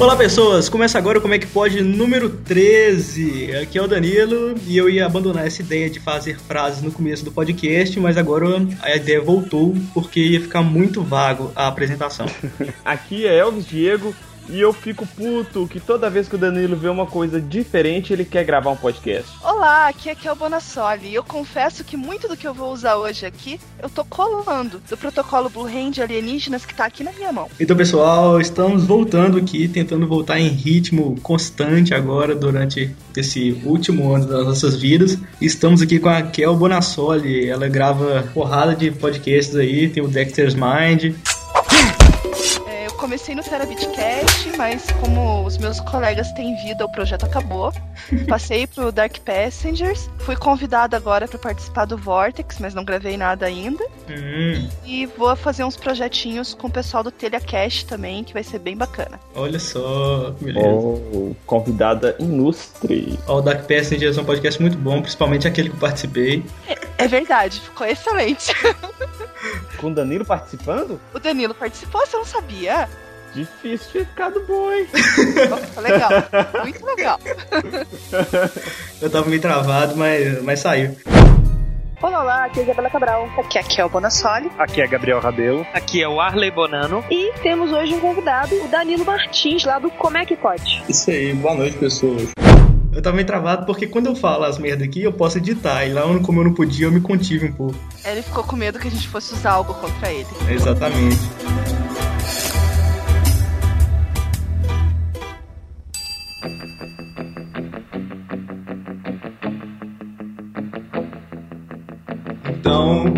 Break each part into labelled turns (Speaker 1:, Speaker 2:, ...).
Speaker 1: Olá pessoas, começa agora Como é que pode número 13. Aqui é o Danilo e eu ia abandonar essa ideia de fazer frases no começo do podcast, mas agora a ideia voltou porque ia ficar muito vago a apresentação.
Speaker 2: Aqui é Elvis Diego e eu fico puto que toda vez que o Danilo vê uma coisa diferente, ele quer gravar um podcast.
Speaker 3: Olá, aqui é Kel Bonassoli. E eu confesso que muito do que eu vou usar hoje aqui, eu tô colando do protocolo Blue Hand alienígenas que tá aqui na minha mão.
Speaker 1: Então, pessoal, estamos voltando aqui, tentando voltar em ritmo constante agora durante esse último ano das nossas vidas. Estamos aqui com a Kel Bonassoli. Ela grava porrada de podcasts aí, tem o Dexter's Mind
Speaker 3: comecei no Terabitcast, mas como os meus colegas têm vida, o projeto acabou. Passei pro Dark Passengers. Fui convidada agora para participar do Vortex, mas não gravei nada ainda. Hum. E vou fazer uns projetinhos com o pessoal do Telecast também, que vai ser bem bacana.
Speaker 1: Olha só, beleza.
Speaker 2: Oh, convidada ilustre.
Speaker 1: Oh, o Dark Passengers é um podcast muito bom, principalmente aquele que eu participei.
Speaker 3: É, é verdade, ficou excelente.
Speaker 2: Com o Danilo participando?
Speaker 3: O Danilo participou, você não sabia?
Speaker 2: Difícil ter ficado bom, hein?
Speaker 3: Nossa, legal. Muito legal.
Speaker 1: Eu tava meio travado, mas, mas saiu.
Speaker 4: Olá, olá, aqui é a Isabela Cabral.
Speaker 3: Aqui é Kel Bonassoli.
Speaker 5: Aqui é Gabriel Rabelo.
Speaker 6: Aqui é o Arley Bonano.
Speaker 4: E temos hoje um convidado, o Danilo Martins, lá do Como é que pode.
Speaker 7: Isso aí, boa noite, pessoas.
Speaker 1: Eu tava meio travado porque quando eu falo as merdas aqui, eu posso editar. E lá, como eu não podia, eu me contive um pouco.
Speaker 3: Ele ficou com medo que a gente fosse usar algo contra ele.
Speaker 1: Exatamente.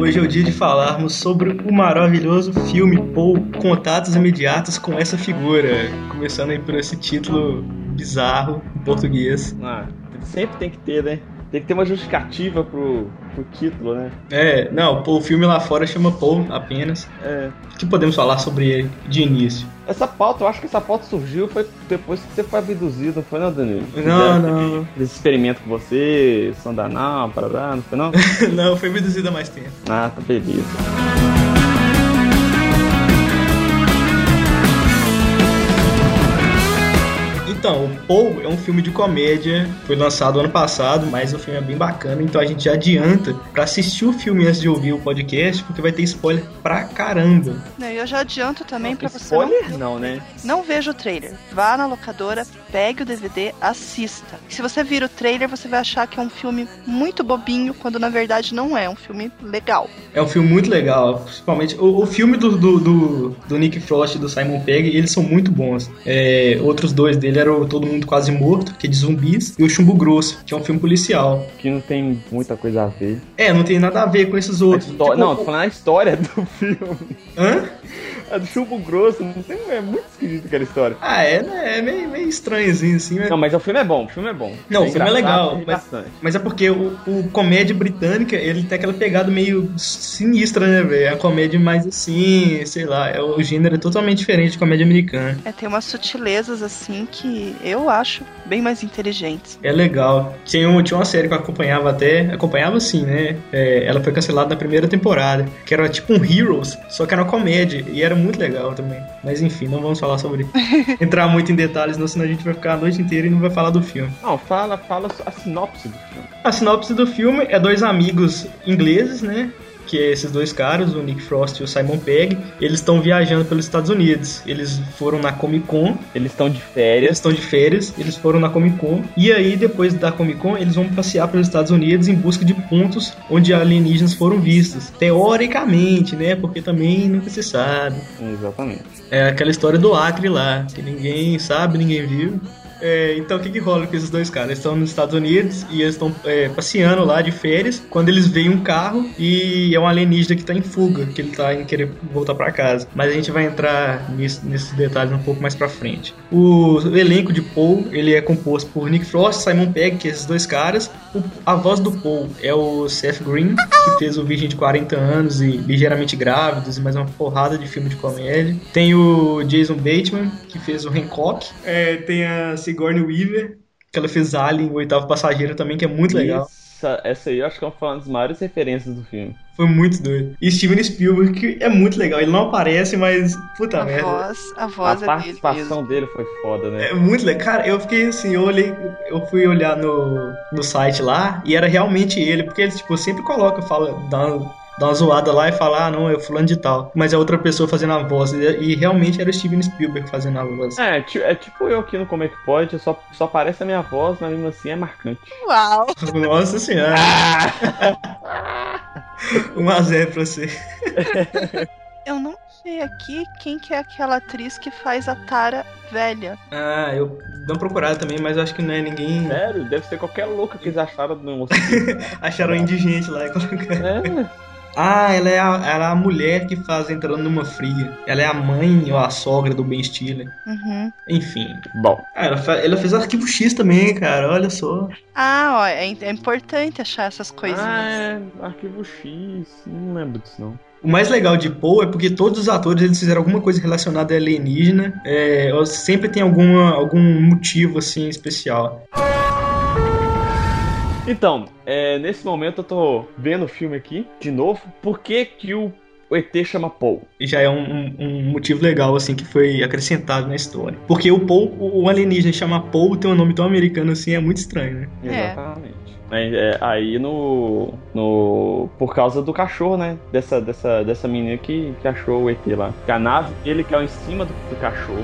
Speaker 1: Hoje é o dia de falarmos sobre o maravilhoso filme Paul Contatos Imediatos com essa figura. Começando aí por esse título bizarro em português.
Speaker 2: Ah, sempre tem que ter, né? Tem que ter uma justificativa pro, pro título, né?
Speaker 1: É, não, o filme lá fora chama Paul apenas. É. O que podemos falar sobre ele de início?
Speaker 2: Essa pauta, eu acho que essa pauta surgiu foi depois que você foi abduzido, foi não, Danilo?
Speaker 1: Não, não.
Speaker 2: Esse experimento com você, Sandanal, parará, não foi não?
Speaker 1: não, foi abduzido há mais tempo.
Speaker 2: Ah, tá beleza.
Speaker 1: Então, o Paul é um filme de comédia, foi lançado ano passado, mas o filme é bem bacana, então a gente já adianta para assistir o filme antes de ouvir o podcast, porque vai ter spoiler pra caramba.
Speaker 3: Eu já adianto também para você
Speaker 2: spoiler não, não, né?
Speaker 3: Não veja o trailer. Vá na locadora, pegue o DVD, assista. Se você vir o trailer, você vai achar que é um filme muito bobinho, quando na verdade não é, é um filme legal.
Speaker 1: É um filme muito legal, principalmente o, o filme do, do, do, do, Nick Frost e do Simon Pegg, eles são muito bons. É, outros dois dele eram Todo Mundo Quase Morto, que é de zumbis, e o Chumbo Grosso, que é um filme policial.
Speaker 2: Que não tem muita coisa a ver.
Speaker 1: É, não tem nada a ver com esses outros.
Speaker 2: Tipo, não, tô falando a história do filme.
Speaker 1: Hã?
Speaker 2: A do chumbo grosso, não tem, é muito esquisito aquela história.
Speaker 1: Ah, é, né? É meio, meio estranhozinho assim. Mas...
Speaker 2: Não, mas o filme é bom, o filme é bom.
Speaker 1: Não, é o filme é legal. Mas, mas, é porque o, o, comédia britânica, ele tem aquela pegada meio sinistra, né, velho? É a comédia mais assim, sei lá, é, o gênero é totalmente diferente de comédia americana.
Speaker 3: É, tem umas sutilezas assim que eu acho bem mais inteligentes.
Speaker 1: É legal. Tinha, um, tinha uma série que eu acompanhava até, acompanhava assim, né? É, ela foi cancelada na primeira temporada, que era tipo um Heroes, só que era uma comédia, e era muito legal também. Mas enfim, não vamos falar sobre entrar muito em detalhes, senão a gente vai ficar a noite inteira e não vai falar do filme.
Speaker 2: Não, fala, fala a sinopse do filme.
Speaker 1: A sinopse do filme é dois amigos ingleses, né? Que é esses dois caras, o Nick Frost e o Simon Pegg, eles estão viajando pelos Estados Unidos. Eles foram na Comic Con.
Speaker 2: Eles estão de férias.
Speaker 1: Eles estão de férias, eles foram na Comic Con. E aí, depois da Comic Con, eles vão passear pelos Estados Unidos em busca de pontos onde alienígenas foram vistos. Teoricamente, né? Porque também nunca se sabe.
Speaker 2: Exatamente.
Speaker 1: É aquela história do Acre lá, que ninguém sabe, ninguém viu. É, então o que, que rola com esses dois caras? Eles estão nos Estados Unidos e eles estão é, passeando lá de férias quando eles veem um carro e é um alienígena que está em fuga, que ele está em querer voltar para casa. Mas a gente vai entrar nisso, nesses detalhes um pouco mais para frente. O elenco de Paul ele é composto por Nick Frost, Simon Pegg, que é esses dois caras. O, a voz do Paul é o Seth Green, que fez o Virgem de 40 anos e Ligeiramente Grávidos e mais uma porrada de filme de comédia. Tem o Jason Bateman, que fez o Hancock. É, tem a Sigourney Weaver, que ela fez Alien, o oitavo passageiro também, que é muito legal.
Speaker 2: Essa, essa aí eu acho que foi uma das maiores referências do filme.
Speaker 1: Foi muito doido. E Steven Spielberg, que é muito legal. Ele não aparece, mas. Puta
Speaker 3: A
Speaker 1: merda.
Speaker 3: voz, a
Speaker 2: A
Speaker 3: voz é dele
Speaker 2: participação
Speaker 3: mesmo.
Speaker 2: dele foi foda, né?
Speaker 1: É muito legal. Cara, eu fiquei assim, eu olhei, eu fui olhar no, no site lá e era realmente ele, porque ele, tipo, sempre coloca, fala, dá uma, dá uma zoada lá e fala, ah, não, é fulano de tal. Mas é outra pessoa fazendo a voz. E, e realmente era o Steven Spielberg fazendo a voz.
Speaker 2: É, é tipo eu aqui no Como é que pode, só, só aparece a minha voz, mas mesmo assim é marcante.
Speaker 3: Uau!
Speaker 1: Nossa senhora. 1x0 pra você.
Speaker 3: Eu não sei aqui quem que é aquela atriz que faz a Tara velha.
Speaker 1: Ah, eu dei uma procurada também, mas eu acho que não é ninguém.
Speaker 2: Sério, deve ser qualquer louca que eles acharam no.
Speaker 1: Acharam indigente lá e colocaram.
Speaker 2: é,
Speaker 1: Ah, ela é, a, ela é a mulher que faz entrando numa fria. Ela é a mãe ou a sogra do Ben Stiller.
Speaker 3: Uhum.
Speaker 1: Enfim.
Speaker 2: bom.
Speaker 1: Ah, ela, ela fez arquivo X também, cara. Olha só.
Speaker 3: Ah, ó, é, é importante achar essas coisinhas.
Speaker 2: Ah, é arquivo X, não lembro disso não.
Speaker 1: O mais legal de Poe é porque todos os atores eles fizeram alguma coisa relacionada a alienígena. É, ou sempre tem alguma, algum motivo assim especial.
Speaker 2: Então, é, nesse momento eu tô vendo o filme aqui, de novo. Por que que o o ET chama Paul?
Speaker 1: E já é um, um- um motivo legal assim que foi acrescentado na história. Porque o Poe, o alienígena chama Poe, tem um nome tão americano assim, é muito estranho, né?
Speaker 3: É.
Speaker 2: Exatamente. É, aí no, no. Por causa do cachorro, né? Dessa, dessa, dessa menina que, que achou o ET lá. Que a nave dele caiu em cima do, do cachorro.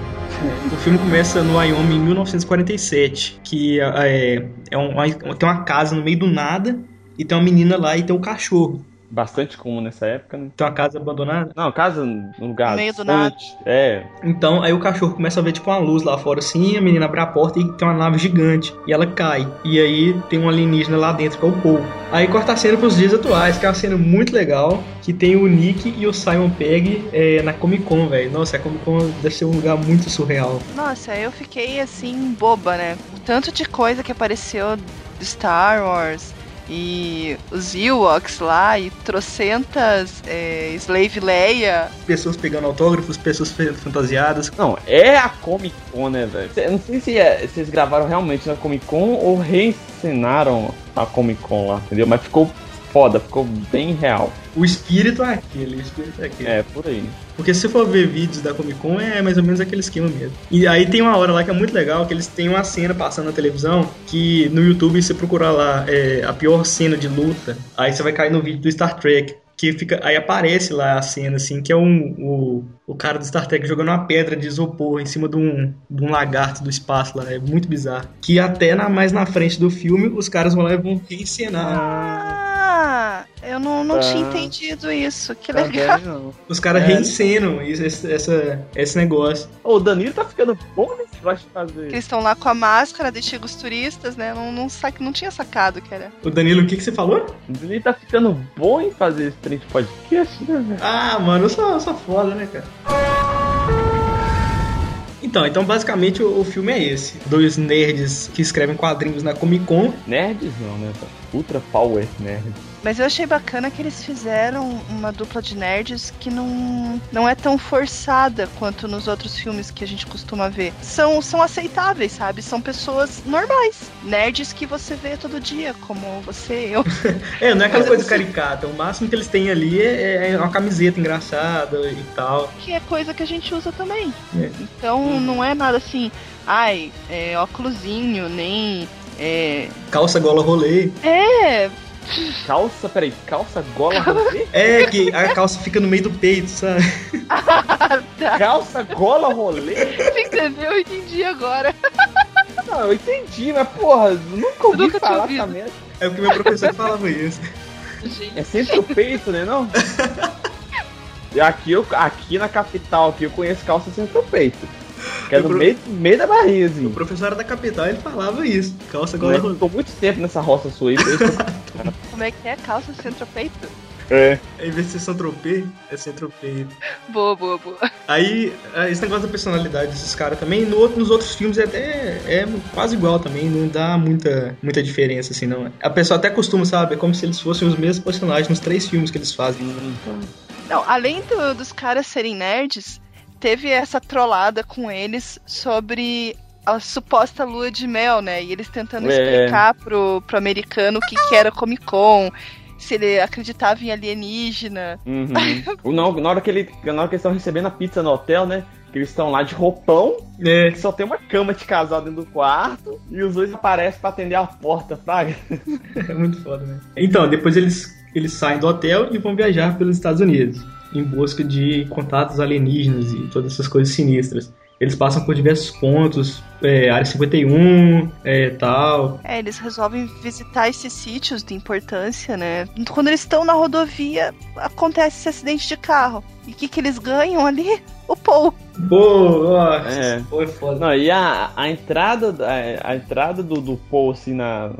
Speaker 1: O filme começa no Wyoming em 1947, que é, é um- tem uma casa no meio do nada e tem uma menina lá e tem um cachorro.
Speaker 2: Bastante comum nessa época, né?
Speaker 1: Tem uma casa abandonada.
Speaker 2: Não, casa num lugar.
Speaker 3: No meio do
Speaker 2: distante. É.
Speaker 1: Então, aí o cachorro começa a ver tipo uma luz lá fora assim, a menina abre a porta e tem uma nave gigante. E ela cai. E aí tem um alienígena lá dentro, que é o Paul. Aí corta a cena pros dias atuais, que é uma cena muito legal. Que tem o Nick e o Simon Pegg é, na Comic Con, velho. Nossa, a Comic Con deve ser um lugar muito surreal.
Speaker 3: Nossa, eu fiquei assim, boba, né? O tanto de coisa que apareceu de Star Wars e os Ewoks lá e trocentas é, Slave Leia.
Speaker 1: Pessoas pegando autógrafos, pessoas fantasiadas.
Speaker 2: Não, é a Comic Con, né, velho? Não sei se, é- eles gravaram realmente na Comic Con ou reencenaram a Comic Con lá, entendeu? Mas ficou foda, ficou bem real.
Speaker 1: O espírito é aquele, o espírito é aquele.
Speaker 2: É, por aí.
Speaker 1: Porque se você for ver vídeos da Comic Con, é mais ou menos aquele esquema mesmo. E aí tem uma hora lá que é muito legal, que eles têm uma cena passando na televisão, que no YouTube, se você procurar lá é, a pior cena de luta, aí você vai cair no vídeo do Star Trek. Que fica, aí aparece lá a cena, assim, que é um, o, o cara do Star Trek jogando uma pedra de isopor em cima de um, de um lagarto do espaço lá. É muito bizarro. Que até na, mais na frente do filme, os caras vão lá e vão reencenar.
Speaker 3: Ah, eu não, não
Speaker 2: Tá.
Speaker 3: tinha entendido isso. Que
Speaker 2: Tá
Speaker 3: legal.
Speaker 2: bem.
Speaker 1: Os caras
Speaker 2: É.
Speaker 1: reencenam isso, esse, essa, esse negócio.
Speaker 2: Ô, o Danilo tá ficando bom nesse negócio de
Speaker 3: Que
Speaker 2: fazer.
Speaker 3: eles estão lá com a máscara de antigos turistas, né? Não, não, sac... não tinha sacado que era.
Speaker 1: O Danilo, o que, que você falou?
Speaker 2: O Danilo tá ficando bom em fazer esse trem de podcast, né, velho?
Speaker 1: Ah, mano, eu sou, eu sou foda, né, cara? Então, então basicamente o, o filme é esse. Dois nerds que escrevem quadrinhos na Comic Con.
Speaker 2: Nerds não, né? Ultra Power Nerds.
Speaker 3: Mas eu achei bacana que eles fizeram uma dupla de nerds que não, não é tão forçada quanto nos outros filmes que a gente costuma ver. São, são aceitáveis, sabe? São pessoas normais. Nerds que você vê todo dia, como você e eu.
Speaker 1: É, não é aquela coisa caricata. O máximo que eles têm ali é, é uma camiseta engraçada e tal.
Speaker 3: Que é coisa que a gente usa também.
Speaker 1: É.
Speaker 3: Então não é nada assim, ai, é óculosinho, nem. É.
Speaker 1: Calça gola rolê.
Speaker 3: É,
Speaker 2: Calça, peraí, calça gola rolê?
Speaker 1: É, que a calça fica no meio do peito, sabe?
Speaker 3: tá.
Speaker 2: Calça gola rolê?
Speaker 3: Você entendeu? Eu entendi agora.
Speaker 2: Não, eu entendi, mas porra, nunca ouvi
Speaker 3: nunca
Speaker 2: falar essa merda.
Speaker 1: É porque meu professor falava isso.
Speaker 2: É sempre o peito, né não? E aqui, eu, aqui na capital, aqui eu conheço calça sempre o peito. Que é no
Speaker 1: pro-
Speaker 2: meio, meio da barriga,
Speaker 1: O
Speaker 2: assim.
Speaker 1: professor era da capital ele falava isso. Calça
Speaker 2: Mas
Speaker 1: rolê.
Speaker 2: eu tô muito tempo nessa roça sua aí.
Speaker 3: Como é que é? Calça centropeito?
Speaker 2: É.
Speaker 1: Em vez de ser Saint-Tropez, é Saint-Tropez.
Speaker 3: Boa, boa, boa.
Speaker 1: Aí, ah, esse negócio da personalidade desses caras também, no nos outros filmes é até é quase igual também, não dá muita, muita diferença, assim, não. A pessoa até costuma, sabe, é como se eles fossem os mesmos personagens nos três filmes que eles fazem.
Speaker 3: Não, além do- dos caras serem nerds, teve essa trollada com eles sobre a suposta lua de mel, né? E eles tentando
Speaker 2: É.
Speaker 3: explicar pro, pro americano o que, que era Comic Con, se ele acreditava em alienígena.
Speaker 2: Uhum. O- na, na hora que ele, na hora que eles estão recebendo a pizza no hotel, né? Que eles estão lá de roupão,
Speaker 1: É,
Speaker 2: que só tem uma cama de casal dentro do quarto, e os dois aparecem pra atender a porta, fraga.
Speaker 1: é muito foda, né? Então, depois eles, eles saem do hotel e vão viajar pelos Estados Unidos em busca de contatos alienígenas e todas essas coisas sinistras. Eles passam por diversos pontos, é, área 51, é, tal.
Speaker 3: É, eles resolvem visitar esses sítios de importância, né? Quando eles estão na rodovia, acontece esse acidente de carro. E o que, que eles ganham ali? O Paul.
Speaker 1: Pô, ó,
Speaker 2: É.
Speaker 1: foi foda.
Speaker 2: Não, e a, a entrada, a, a entrada do, do Paul, assim, na,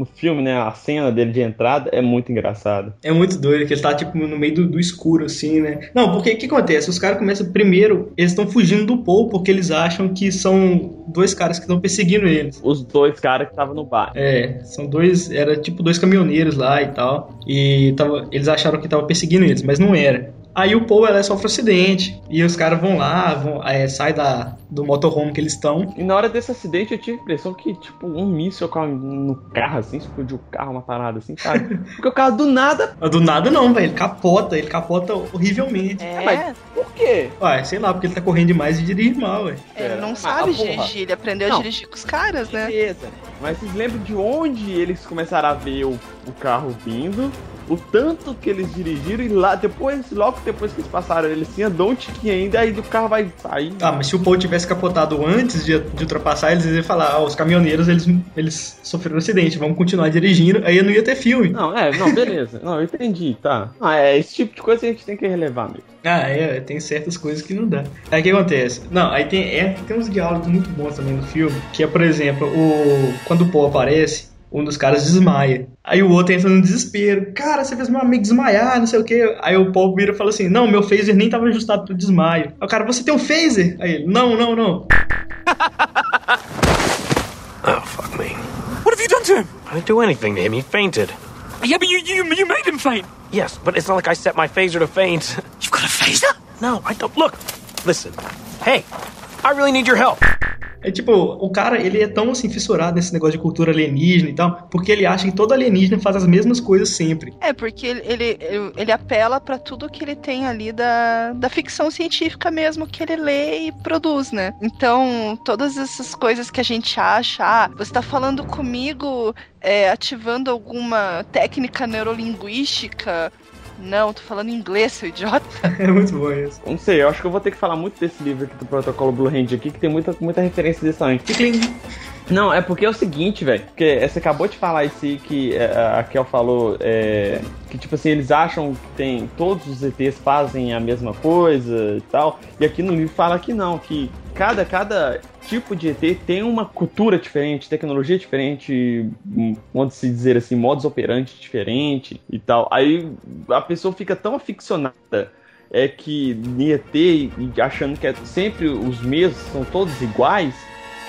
Speaker 2: no filme, né? A cena dele de entrada é muito engraçada.
Speaker 1: É muito doido, que ele tá tipo no meio do, do escuro, assim, né? Não, porque o que acontece? Os caras começam primeiro, eles estão fugindo do Paul porque eles acham que são dois caras que estão perseguindo eles.
Speaker 2: Os dois caras que estavam no bar.
Speaker 1: É, são dois, era tipo dois caminhoneiros lá e tal. E tava, eles acharam que tava perseguindo eles, mas não era. Aí o Paul ela sofre um acidente e os caras vão lá, vão, é, sai da, do motorhome que eles estão.
Speaker 2: E na hora desse acidente eu tive a impressão que, tipo, um míssil caiu no carro, assim, explodiu o carro, uma parada assim, sabe? Porque o carro do nada.
Speaker 1: Mas Do nada não, velho, ele capota, ele capota horrivelmente.
Speaker 3: É,
Speaker 2: mas- Por quê?
Speaker 1: Ué, sei lá, porque ele tá correndo demais e dirige mal, velho.
Speaker 3: ele não sabe
Speaker 2: ah, porra.
Speaker 3: dirigir, ele aprendeu
Speaker 2: Não.
Speaker 3: a dirigir com os caras, né?
Speaker 2: Beleza. Mas vocês lembram de onde eles começaram a ver o, o carro vindo? O tanto que eles dirigiram e lá depois, logo depois que eles passaram, eles tinham um tiquinho ainda, aí o carro vai sair.
Speaker 1: Ah, mas se o Paul tivesse capotado antes de, de ultrapassar, eles iam falar, ah, os caminhoneiros, eles, eles sofreram um acidente, vamos continuar dirigindo, aí não ia ter filme.
Speaker 2: Não, é, não, beleza. Não, eu entendi, tá. Ah, é, esse tipo de coisa a gente tem que relevar mesmo.
Speaker 1: Ah, é, tem certas coisas que não dá. Aí o que acontece? Não, aí tem, é, tem uns diálogos muito bons também no filme, que é, por exemplo, o quando o Paul aparece, um dos caras desmaia. Aí o outro entra no desespero. Cara, você fez meu amigo desmaiar, não sei o quê. Aí o Paul vira e fala assim: Não, meu phaser nem tava ajustado pro desmaio. Aí o cara, você tem um phaser? Aí ele, não, não, não.
Speaker 5: Oh, fuck me. What have you done to him? I didn't do anything to him. He fainted.
Speaker 6: Yeah, but you, you, you made him faint.
Speaker 5: Yes, but it's not like I set my phaser to faint.
Speaker 6: You've got a phaser?
Speaker 5: No, I don't. Look, listen. Hey, I really need your help.
Speaker 1: É tipo, o cara, ele é tão assim fissurado nesse negócio de cultura alienígena e tal, porque ele acha que todo alienígena faz as mesmas coisas sempre.
Speaker 3: É, porque ele, ele, ele apela pra tudo que ele tem ali da, da ficção científica mesmo que ele lê e produz, né? Então, todas essas coisas que a gente acha, ah, você tá falando comigo é, ativando alguma técnica neurolinguística. Não, tô falando inglês, seu idiota.
Speaker 1: É muito bom isso.
Speaker 2: Não sei, eu acho que eu vou ter que falar muito desse livro aqui do Protocolo Blue Hand aqui, que tem muita, muita referência desse também. Não, é porque é o seguinte, velho. Porque você acabou de falar isso que é, a Kel falou, é, que tipo assim, eles acham que tem. Todos os ETs fazem a mesma coisa e tal. E aqui no livro fala que não, que cada, cada tipo de ET tem uma cultura diferente, tecnologia diferente, hum, pode se dizer assim, modus operandi diferente e tal. Aí a pessoa fica tão aficionada é que em ET achando que é sempre os mesmos, são todos iguais,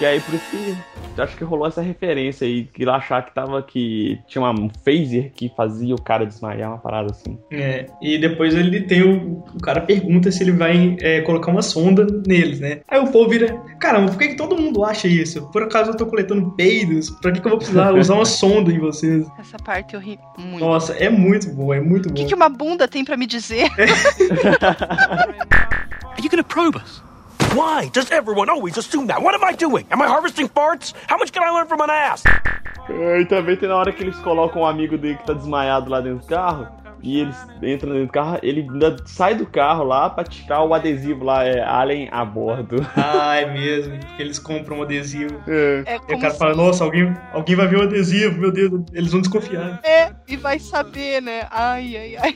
Speaker 2: que aí por isso que acho que rolou essa referência aí, que ele achar que tava que tinha uma- um phaser que fazia o cara desmaiar, uma parada assim.
Speaker 1: É, e depois ele tem o. O cara pergunta se ele vai é, colocar uma sonda neles, né? Aí o Paul vira: Caramba, por que, que todo mundo acha isso? Por acaso eu tô coletando peidos? Pra que, que eu vou precisar usar uma sonda em vocês?
Speaker 3: Essa parte eu ri muito.
Speaker 1: Nossa, é muito bom, é muito
Speaker 3: O
Speaker 1: bom.
Speaker 3: que, que uma bunda tem pra me dizer?
Speaker 6: Are you going to probe us?
Speaker 5: Why does everyone always assume that? What am I doing? Am I harvesting farts? How much can I learn from an ass?
Speaker 2: E também tem na hora que eles colocam um amigo dele que tá desmaiado lá dentro do carro. E eles entram dentro do carro, ele ainda sai do carro lá pra tirar o adesivo lá, é Alien a bordo.
Speaker 1: Ah, é mesmo. Porque eles compram um adesivo.
Speaker 2: É.
Speaker 3: É
Speaker 1: E o cara
Speaker 3: se...
Speaker 1: fala: Nossa, alguém, alguém vai ver o adesivo, meu Deus, eles vão desconfiar.
Speaker 3: É, e vai saber, né? Ai, ai, ai.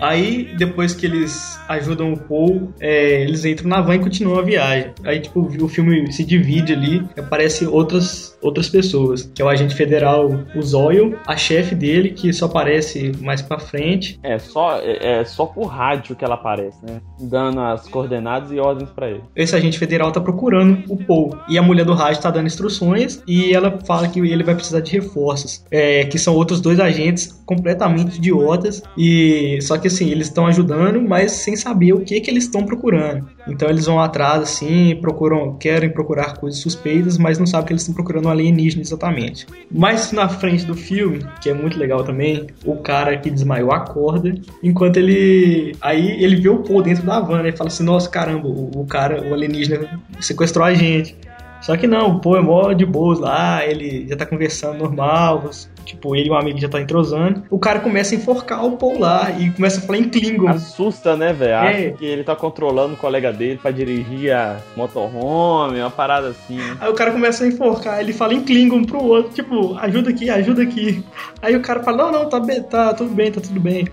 Speaker 1: Aí, depois que eles ajudam o Paul, é, eles entram na van e continuam a viagem. Aí, tipo, o filme se divide ali, aparece outras, outras pessoas, que é o agente federal, o Zoyle, a chefe dele, que só aparece mais pra frente.
Speaker 2: É só, é, é só por rádio que ela aparece, né? Dando as coordenadas e ordens pra ele.
Speaker 1: Esse agente federal tá procurando o Paul. E a mulher do rádio tá dando instruções e ela fala que ele vai precisar de reforços. É, que são outros dois agentes completamente idiotas. E só que que assim, eles estão ajudando, mas sem saber o que que eles estão procurando. Então eles vão atrás, assim, procuram, querem procurar coisas suspeitas, mas não sabem que eles estão procurando um alienígena exatamente. Mais na frente do filme, que é muito legal também, o cara que desmaiou acorda, enquanto ele. Aí ele vê o Paul dentro da van, né? E fala assim, nossa, caramba, o, o cara, o alienígena sequestrou a gente. Só que não, o Paul é mó de boas lá, ele já tá conversando normal, tipo, ele e o amigo já tá entrosando. O cara começa a enforcar o Paul lá e começa a falar em Klingon.
Speaker 2: Assusta, né, velho?
Speaker 1: É.
Speaker 2: Acha que ele tá controlando o colega dele pra dirigir a motorhome, uma parada assim. né?
Speaker 1: Aí o cara começa a enforcar, ele fala em Klingon pro outro, tipo, ajuda aqui, ajuda aqui. Aí o cara fala, não, não, tá, tá tudo bem, tá tudo bem.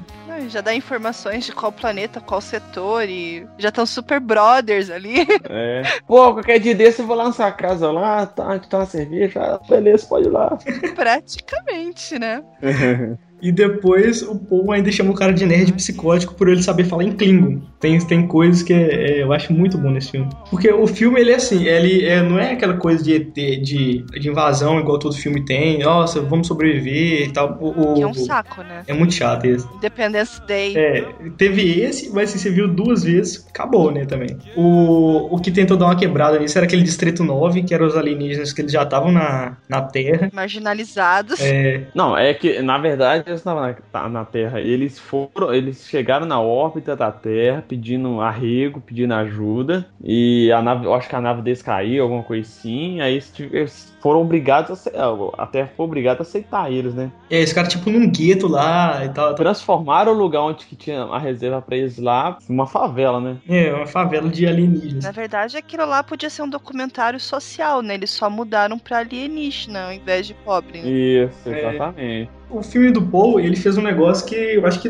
Speaker 3: Já dá informações de qual planeta, qual setor e já estão super brothers ali.
Speaker 2: É. Pô, qualquer dia desse eu vou lançar a casa lá, tá, que tá uma cerveja, ah, beleza, pode ir lá.
Speaker 3: Praticamente, né?
Speaker 1: E depois o Paul ainda chama o cara de nerd psicótico por ele saber falar em Klingon. Tem, tem coisas que é- é, eu acho muito bom nesse filme. Porque o filme, ele é assim, ele é, não é aquela coisa de, de, de invasão igual todo filme tem. Nossa, vamos sobreviver e tal. O, o-
Speaker 3: Que é um saco, né?
Speaker 1: é muito chato esse.
Speaker 3: Independence Day.
Speaker 1: É, teve esse, mas assim, você viu duas vezes, acabou, né, também. O, o que tentou dar uma quebrada nisso era aquele Distrito 9, que eram os alienígenas que eles já estavam na, na Terra.
Speaker 3: Marginalizados.
Speaker 1: É,
Speaker 2: Não, é que, na verdade, eles estavam na, tá na Terra. Eles foram, eles chegaram na órbita da Terra pedindo arrego, pedindo ajuda. E a nave, eu acho que a nave deles caiu, alguma coisa assim. Aí eles foram obrigados a, ace- a Terra foi obrigada a aceitar eles, né?
Speaker 1: é esse cara tipo num gueto lá e tal. tal.
Speaker 2: Transformaram o lugar onde que tinha a reserva pra eles lá numa favela, né?
Speaker 1: É, uma favela de alienígenas.
Speaker 3: Na verdade, aquilo lá podia ser um documentário social, né? Eles só mudaram pra alienígena ao invés de pobre. Né?
Speaker 2: Isso,
Speaker 1: É.
Speaker 2: exatamente.
Speaker 1: O filme do Paul, ele fez um negócio que eu acho que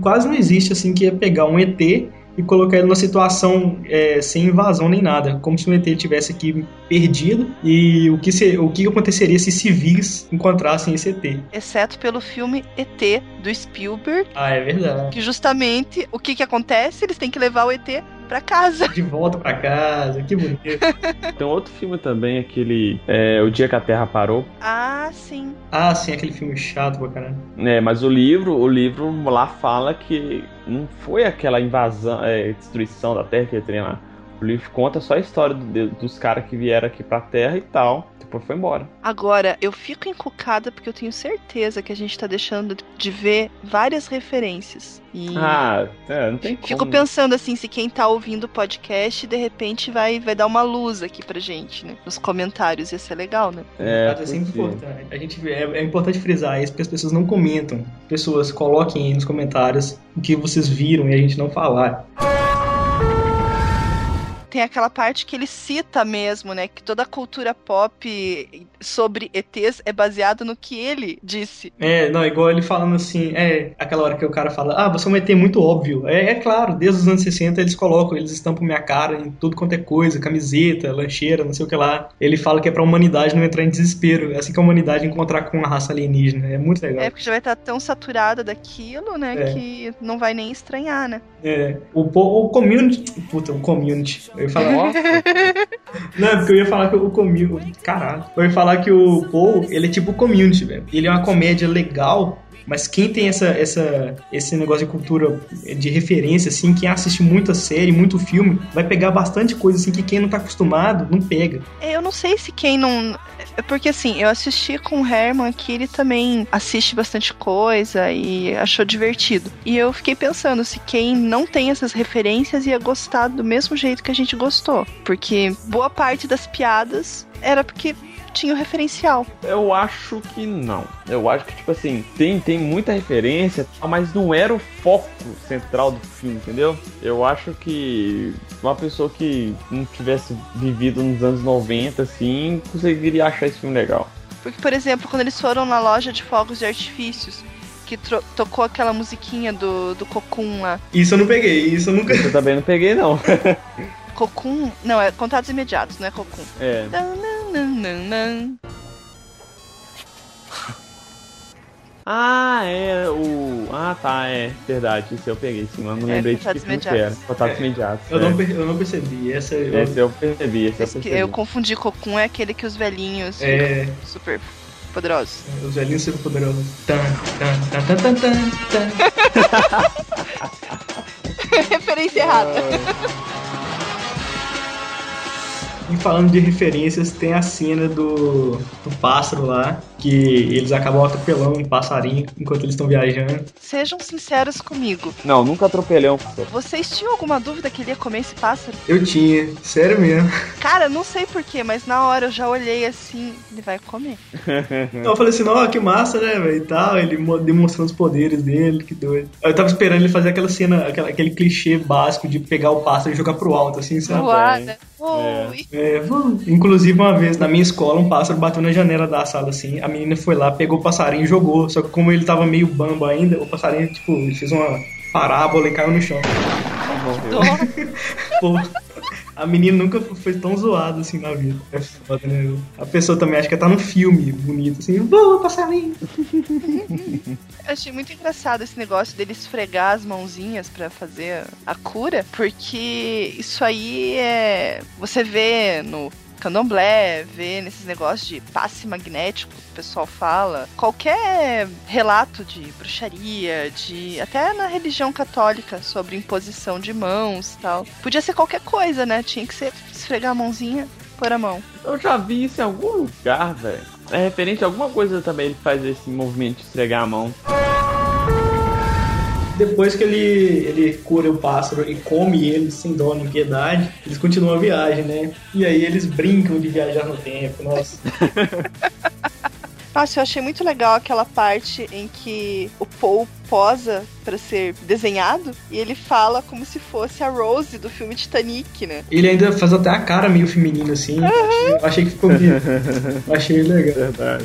Speaker 1: quase não existe, assim, que é pegar um ET e colocar ele numa situação é, sem invasão nem nada, como se o ET tivesse aqui perdido e o que, se- o que aconteceria se civis encontrassem esse ET.
Speaker 3: Exceto pelo filme ET do Spielberg,
Speaker 1: Ah, é verdade.
Speaker 3: que justamente o que que acontece? Eles têm que levar o ET pra casa.
Speaker 1: De volta pra casa, que bonito.
Speaker 2: Tem outro filme também, aquele é, O Dia que a Terra Parou.
Speaker 3: Ah, sim.
Speaker 1: Ah, sim, aquele filme chato pra caramba.
Speaker 2: É, mas o livro, o livro lá fala que não foi aquela invasão, é, destruição da Terra que ele tem lá. O livro conta só a história do- dos caras que vieram aqui pra Terra e tal. Depois foi embora.
Speaker 3: Agora, eu fico encucada porque eu tenho certeza que a gente tá deixando de ver várias referências. E
Speaker 2: Ah, é, não tem como.
Speaker 3: fico pensando assim, se quem tá ouvindo o podcast, de repente vai, vai dar uma luz aqui pra gente, né? Nos comentários, ia ser legal, né?
Speaker 2: É,
Speaker 1: é sempre
Speaker 2: porque-
Speaker 1: importante. A gente, é, é importante frisar isso porque as pessoas não comentam. Pessoas coloquem aí nos comentários o que vocês viram e a gente não falar.
Speaker 3: Tem aquela parte que ele cita mesmo, né? Que toda a cultura pop sobre ETs é baseada no que ele disse.
Speaker 1: É, não, igual ele falando assim, é aquela hora que o cara fala, ah, você é um ET muito óbvio. É, é claro, desde os anos 60 eles colocam, eles estampam minha cara em tudo quanto é coisa, camiseta, lancheira, não sei o que lá. Ele fala que é pra humanidade não entrar em desespero, é assim que a humanidade encontrar com uma raça alienígena. É muito legal.
Speaker 3: É porque já vai estar tão saturada daquilo, né?
Speaker 1: É.
Speaker 3: que não vai nem estranhar, né?
Speaker 1: É, o, o community. Puta, o community. Eu ia falar.
Speaker 2: Nossa,
Speaker 1: Não, é porque eu ia falar que o community. Caralho. Eu ia falar que o Paul, ele é tipo o community, velho. Ele é uma comédia legal. Mas quem tem essa, essa, esse negócio de cultura de referência, assim, quem assiste muita série, muito filme, vai pegar bastante coisa, assim, que quem não tá acostumado não pega.
Speaker 3: É, Eu não sei se quem não. É porque assim, eu assisti com o Herman que ele também assiste bastante coisa e achou divertido. E eu fiquei pensando se quem não tem essas referências ia gostar do mesmo jeito que a gente gostou. Porque boa parte das piadas era porque tinha o referencial.
Speaker 2: eu acho que não. Eu acho que, tipo assim, tem, tem muita referência, mas não era o foco central do filme, entendeu? Eu acho que uma pessoa que não tivesse vivido nos anos 90, assim, conseguiria achar esse filme legal.
Speaker 3: Porque, por exemplo, quando eles foram na loja de fogos de artifícios, que tocou aquela musiquinha do, do Cocum lá.
Speaker 1: Isso eu não peguei, isso eu nunca.
Speaker 2: Eu também não peguei, não.
Speaker 3: Cocum. Não, é contatos imediatos, não é Cocum.
Speaker 2: É. Ah, é o. Ah, tá, é verdade. Isso eu peguei, sim, mas não
Speaker 3: É,
Speaker 2: lembrei de que filme que era. Contatos
Speaker 1: É.
Speaker 2: imediatos.
Speaker 1: Eu,
Speaker 2: é.
Speaker 1: não, eu não percebi. Essa eu.
Speaker 2: Esse eu percebi, esse eu
Speaker 3: Esse que
Speaker 2: percebi.
Speaker 3: eu confundi Cocum é aquele que os velhinhos
Speaker 1: É.
Speaker 3: super poderosos.
Speaker 1: Os velhinhos super poderosos. Tan, tan, tan, tan, tan, tan, tan.
Speaker 3: Referência errada.
Speaker 1: E falando de referências, tem a cena do, do pássaro lá, que eles acabam atropelando um passarinho enquanto eles estão viajando.
Speaker 3: Sejam sinceros comigo.
Speaker 2: Não, nunca atropelei um pássaro.
Speaker 3: Vocês tinham alguma dúvida que ele ia comer esse pássaro?
Speaker 1: Eu tinha, sério mesmo.
Speaker 3: Cara, não sei porquê, mas na hora eu já olhei assim, ele vai comer.
Speaker 1: Então eu falei assim, ó, que massa, né, velho, e tal, ele mo- demonstrando os poderes dele, que doido. Eu tava esperando ele fazer aquela cena, aquela- aquele clichê básico de pegar o pássaro e jogar pro alto, assim, sabe?
Speaker 3: Voada.
Speaker 1: É, vamos. Inclusive, uma vez na minha escola, um pássaro bateu na janela da sala assim. A menina foi lá, pegou o passarinho e jogou. Só que, como ele tava meio bambo ainda, o passarinho, tipo, fez uma parábola e caiu no chão. Pô, a menina nunca foi tão zoada assim na vida. É foda, né? A pessoa também acha que tá num filme bonito, assim, boa, passarinho.
Speaker 3: Eu achei muito engraçado esse negócio dele esfregar as mãozinhas pra fazer a cura, porque isso aí é. Você vê no candomblé, vê nesses negócios de passe magnético que o pessoal fala. Qualquer relato de bruxaria, de. até na religião católica sobre imposição de mãos e tal. Podia ser qualquer coisa, né? Tinha que ser esfregar a mãozinha, pôr a mão.
Speaker 2: Eu já vi isso em algum lugar, velho. É referente a alguma coisa também ele faz esse movimento de esfregar a mão.
Speaker 1: Depois que ele, ele cura o pássaro e come ele sem dó nem piedade, eles continuam a viagem, né? E aí eles brincam de viajar no tempo, nossa.
Speaker 3: Nossa, eu achei muito legal aquela parte em que o Paul posa pra ser desenhado e ele fala como se fosse a Rose do filme Titanic, né?
Speaker 1: Ele ainda faz até a cara meio feminina assim. Eu achei que ficou bonito. Eu achei legal.
Speaker 2: Verdade.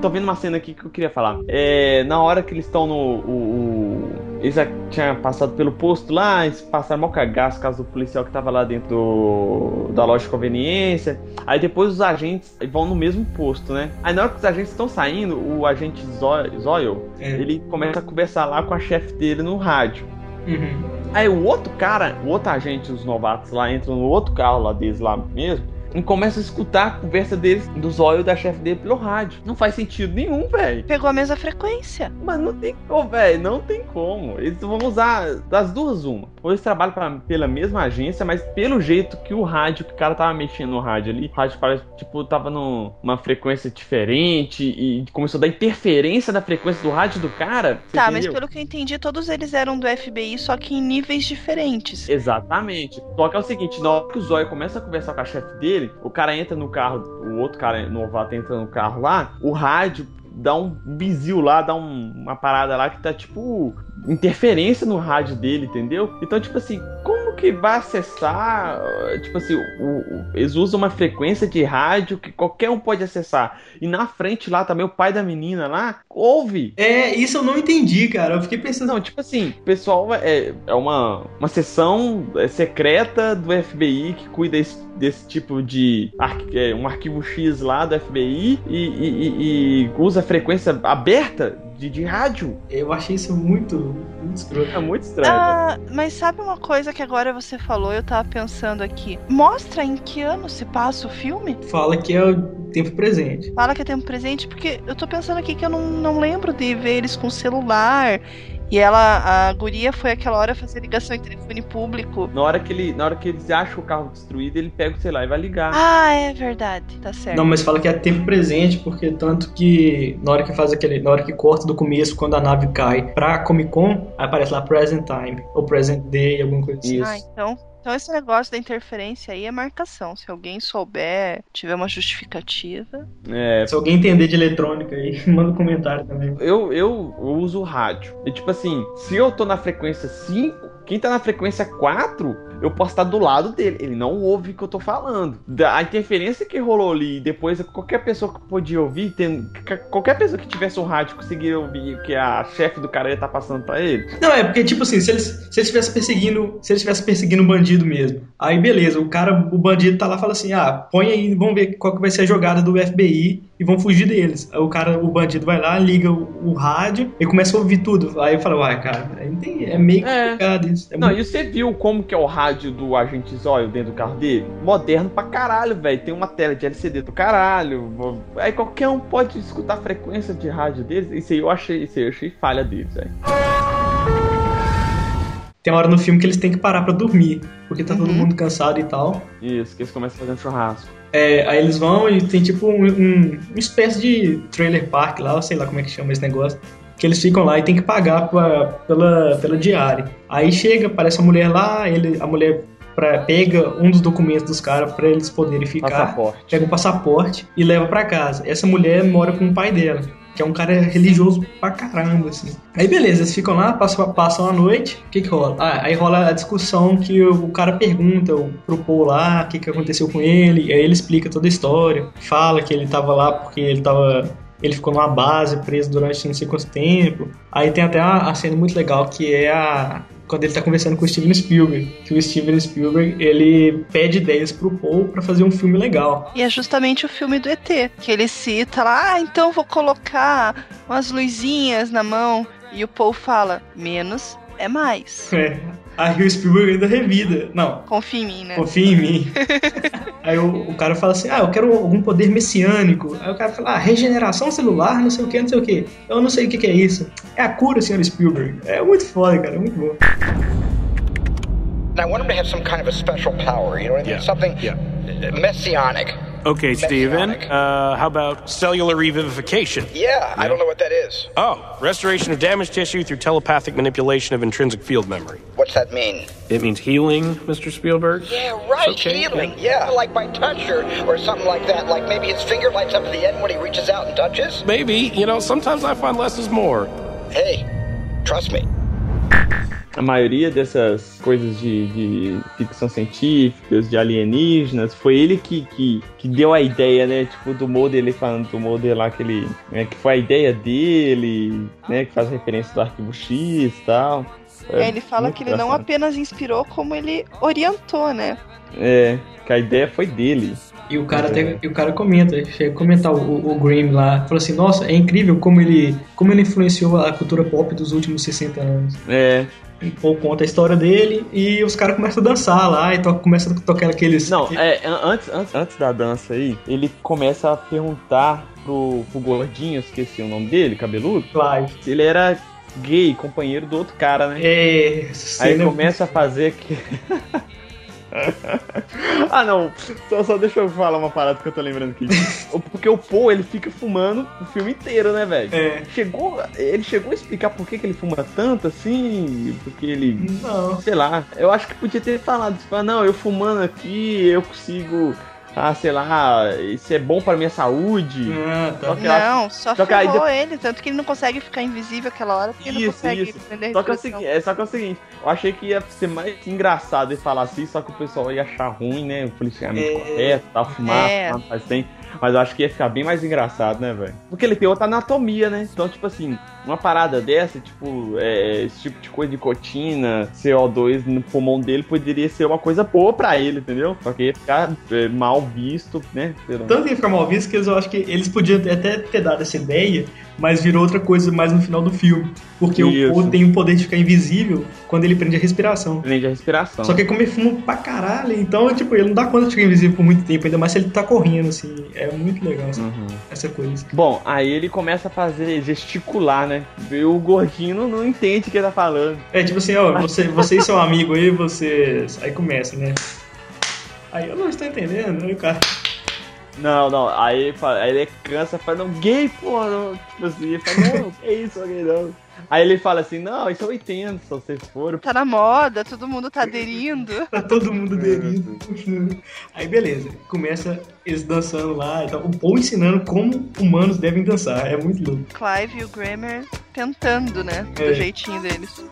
Speaker 2: Tô vendo uma cena aqui que eu queria falar. É, na hora que eles estão no. O, o- eles já tinham passado pelo posto lá, eles passaram mal cagaço causa do policial que tava lá dentro do- da loja de conveniência. Aí depois os agentes vão no mesmo posto, né? Aí na hora que os agentes estão saindo, o agente Zo- Zoyle,
Speaker 1: É.
Speaker 2: ele começa a conversar lá com a chefe dele no rádio.
Speaker 1: Uhum.
Speaker 2: Aí o outro cara, o outro agente, os novatos lá, entram no outro carro lá deles lá mesmo. E começa a escutar a conversa deles, do Zóio da chefe dele pelo rádio. Não faz sentido nenhum, velho.
Speaker 3: Pegou a mesma frequência.
Speaker 2: Mas não tem como, velho. Não tem como. Eles vão usar das duas uma. Ou eles trabalham pra- pela mesma agência, mas pelo jeito que o rádio, que o cara tava mexendo no rádio ali, o rádio parece, tipo, tava num- numa frequência diferente e começou a dar interferência da frequência do rádio do cara.
Speaker 3: Tá, mas
Speaker 2: entendeu?
Speaker 3: pelo que eu entendi, todos eles eram do FBI, só que em níveis diferentes.
Speaker 2: Exatamente. Só que é o seguinte, na hora que o Zóio começa a conversar com a chefe dele, o cara entra no carro, o outro cara novato entra no carro lá, o rádio dá um bizil lá, dá um- uma parada lá que tá tipo interferência no rádio dele, entendeu? Então, tipo assim, como que vai acessar? Tipo assim, o- o- eles usam uma frequência de rádio que qualquer um pode acessar. E na frente lá também o pai da menina lá ouve.
Speaker 1: É, isso eu não entendi, cara. Eu fiquei pensando.
Speaker 2: Não, tipo assim, o pessoal é, é uma, uma seção é, secreta do FBI que cuida esse- desse tipo de é, um arquivo X lá do FBI e, e- e- e usa frequência aberta de, de rádio.
Speaker 1: Eu achei isso muito, muito escroto.
Speaker 2: É muito estranho.
Speaker 3: Ah, mas sabe uma coisa que agora você falou, eu tava pensando aqui. Mostra em que ano se passa o filme?
Speaker 1: Fala que é o tempo presente.
Speaker 3: Fala que é tempo presente, porque eu tô pensando aqui que eu não, não lembro de ver eles com celular. E ela, a guria foi aquela hora fazer ligação em telefone público.
Speaker 2: Na hora que ele, na hora que eles acham o carro destruído, ele pega o celular e vai ligar.
Speaker 3: Ah, é verdade, tá certo.
Speaker 1: Não, mas fala que é tempo presente, porque tanto que na hora que faz aquele. Na hora que corta do começo, quando a nave cai pra Comic Con, aí aparece lá present time, ou present day, alguma coisa assim.
Speaker 2: Isso.
Speaker 3: Ah, então, então esse negócio da interferência aí é marcação. Se alguém souber, tiver uma justificativa.
Speaker 2: É,
Speaker 1: Se alguém entender de eletrônica aí, manda um comentário também.
Speaker 2: eu, eu uso o rádio. E tipo assim, se eu tô na frequência 5, quem tá na frequência 4, eu posso estar do lado dele. Ele não ouve o que eu tô falando. A interferência que rolou ali, depois qualquer pessoa que podia ouvir, tem, que- qualquer pessoa que tivesse um rádio conseguiria ouvir o que a chefe do cara ia estar passando pra ele.
Speaker 1: Não, é porque, tipo assim, se eles se eles estivessem perseguindo. Se eles estivessem perseguindo um bandido mesmo. Aí beleza, o cara, o bandido tá lá fala assim: ah, põe aí, vamos ver qual que vai ser a jogada do FBI e vão fugir deles. Aí o cara, o bandido vai lá, liga o, o rádio e começa a ouvir tudo. Aí eu falo, uai, cara, é meio
Speaker 2: É.
Speaker 1: complicado isso. É
Speaker 2: Não,
Speaker 1: muito-
Speaker 2: e você viu como que é o rádio do agente Zóio dentro do carro dele? Moderno pra caralho, velho. Tem uma tela de LCD do caralho. Aí qualquer um pode escutar a frequência de rádio deles. Isso aí eu achei, isso aí eu achei falha deles, velho.
Speaker 1: Tem uma hora no filme que eles têm que parar pra dormir, porque tá todo
Speaker 3: Uhum.
Speaker 1: mundo cansado e tal.
Speaker 2: Isso, que eles começam fazendo churrasco.
Speaker 1: É, aí eles vão e tem tipo um, um- uma espécie de trailer park lá, sei lá como é que chama esse negócio. Que eles ficam lá e tem que pagar pra- pela, pela diária. Aí chega, aparece a mulher lá, ele, a mulher pra, pega um dos documentos dos caras pra eles poderem ficar.
Speaker 2: Passaporte.
Speaker 1: Pega o passaporte e leva pra casa. Essa mulher mora com o pai dela, que é um cara religioso pra caramba, assim. Aí beleza, eles ficam lá, passam, passam a noite. O que que rola? Ah, aí rola a discussão que o, cara pergunta pro Paul lá o que que aconteceu com ele. Aí ele explica toda a história. Fala que ele tava lá porque ele tava... Ele ficou numa base preso durante não sei quanto tempo. Aí tem até a, a cena muito legal que é a quando ele tá conversando com o Steven Spielberg, que o Steven Spielberg ele pede ideias pro Paul pra fazer um filme legal.
Speaker 3: E é justamente o filme do ET, que ele cita lá, ah, então vou colocar umas luzinhas na mão. E o Paul fala, menos é mais.
Speaker 1: É. Aí o Spielberg ainda revida. Não,
Speaker 3: Confia em mim, né?
Speaker 1: confia em mim. Aí o, o cara fala assim: Ah, eu quero algum poder messiânico. Aí o cara fala: Ah, regeneração celular, não sei o que, não sei o que. Eu não sei o que, que é isso. É a cura, senhor Spielberg. É muito foda, cara, é muito bom.
Speaker 8: And I want him to have some kind of a special power, you know what I mean?
Speaker 5: Yeah,
Speaker 8: Something
Speaker 5: yeah.
Speaker 8: messianic.
Speaker 5: Okay, Steven. Uh, how about cellular revivification?
Speaker 8: Yeah, I don't know what that is.
Speaker 5: Oh, restoration of damaged tissue through telepathic manipulation of intrinsic field memory.
Speaker 8: What's that mean?
Speaker 5: It means healing, Mr. Spielberg.
Speaker 8: Yeah, right,
Speaker 5: Okay,
Speaker 8: healing.
Speaker 5: yeah.
Speaker 8: Yeah, like by touch or, or something like that. Like maybe his finger lights up at the end when he reaches out and touches.
Speaker 5: Maybe. You know, sometimes I find less is more.
Speaker 8: Hey, trust me.
Speaker 2: A maioria dessas coisas de, de ficção científicas, de alienígenas, foi ele que, que, que deu a ideia, né? Tipo, do Mulder, ele falando do Mulder lá, que, ele, né, que foi a ideia dele, né? Que faz referência do arquivo X e tal.
Speaker 3: É, ele fala que ele não apenas inspirou, como ele orientou, né?
Speaker 2: É, que a ideia foi dele.
Speaker 1: E o cara até, e o cara comenta, chega a comentar o, o Graham lá, fala assim, nossa, é incrível como ele, como ele influenciou a cultura pop dos últimos 60 anos.
Speaker 2: É.
Speaker 1: O Paul conta a história dele e os caras começam a dançar lá e to, começam a tocar aqueles.
Speaker 2: Não, é, an- antes, antes, antes da dança aí, ele começa a perguntar pro, pro gordinho, esqueci o nome dele, cabeludo,
Speaker 1: Clive.
Speaker 2: se ele era gay, companheiro do outro cara, né?
Speaker 1: É,
Speaker 2: Aí
Speaker 1: cena-
Speaker 2: começa a fazer que. ah não, só, só deixa eu falar uma parada que eu tô lembrando aqui. Porque o Paul, ele fica fumando o filme inteiro, né, velho?
Speaker 1: É.
Speaker 2: Chegou, ele chegou a explicar por que, que ele fuma tanto assim, porque ele
Speaker 1: Não.
Speaker 2: sei lá, eu acho que podia ter falado, tipo, ah, não, eu fumando aqui, eu consigo, ah, sei lá, isso é bom pra minha saúde.
Speaker 1: Ah,
Speaker 2: Só
Speaker 1: tá.
Speaker 2: que eu acho-
Speaker 3: Não, só
Speaker 2: só que aí
Speaker 3: ferrou ele, tanto que ele não consegue ficar invisível aquela hora, porque ele não
Speaker 2: Isso,
Speaker 3: consegue
Speaker 2: isso.
Speaker 3: prender a
Speaker 2: Só que, é o
Speaker 3: respiração.
Speaker 2: seguinte, é, só que é o seguinte, eu achei que ia ser mais engraçado ele falar assim, só que o pessoal ia achar ruim, né? O policiamento
Speaker 1: É.
Speaker 2: correto, tal, fumar,
Speaker 3: É.
Speaker 2: fumar faz tempo. Mas eu acho que ia ficar bem mais engraçado, né, velho? Porque ele tem outra anatomia, né? Então, tipo assim, uma parada dessa, tipo, é, esse tipo de coisa de cotina, CO2 no pulmão dele poderia ser uma coisa boa pra ele, entendeu? Só que ia ficar é, mal visto, né?
Speaker 1: Tanto ia ficar mal visto que eles, eu acho que eles podiam até ter dado essa ideia, mas virou outra coisa mais no final do filme. Porque
Speaker 2: Isso.
Speaker 1: o Paul tem o poder de ficar invisível quando ele prende a respiração.
Speaker 2: Prende a respiração.
Speaker 1: Só que como ele fuma pra caralho, então, tipo, ele não dá conta de ficar invisível por muito tempo, ainda mais se ele tá correndo, assim. É muito legal essa,
Speaker 2: Uhum.
Speaker 1: essa coisa.
Speaker 2: Bom, aí ele começa a fazer, gesticular, né? E o gordinho não, não entende o que ele tá falando.
Speaker 1: É tipo assim, ó, você, você e seu amigo aí, vocês. Aí começa, né? Aí eu não estou entendendo, o cara.
Speaker 2: Não, não, aí, ele fala- aí ele cansa, fala, não, gay, pô, não. Tipo assim, ele fala, não, que isso, gay não. Aí ele fala assim, não, isso eu entendo, se vocês foram.
Speaker 3: Tá na moda, todo mundo tá aderindo.
Speaker 1: Tá todo mundo aderindo. Aí beleza, começa eles dançando lá, então, o Paul ensinando como humanos devem dançar, é muito louco.
Speaker 3: Clive e o Grammer tentando, né? Do
Speaker 1: É.
Speaker 3: jeitinho deles.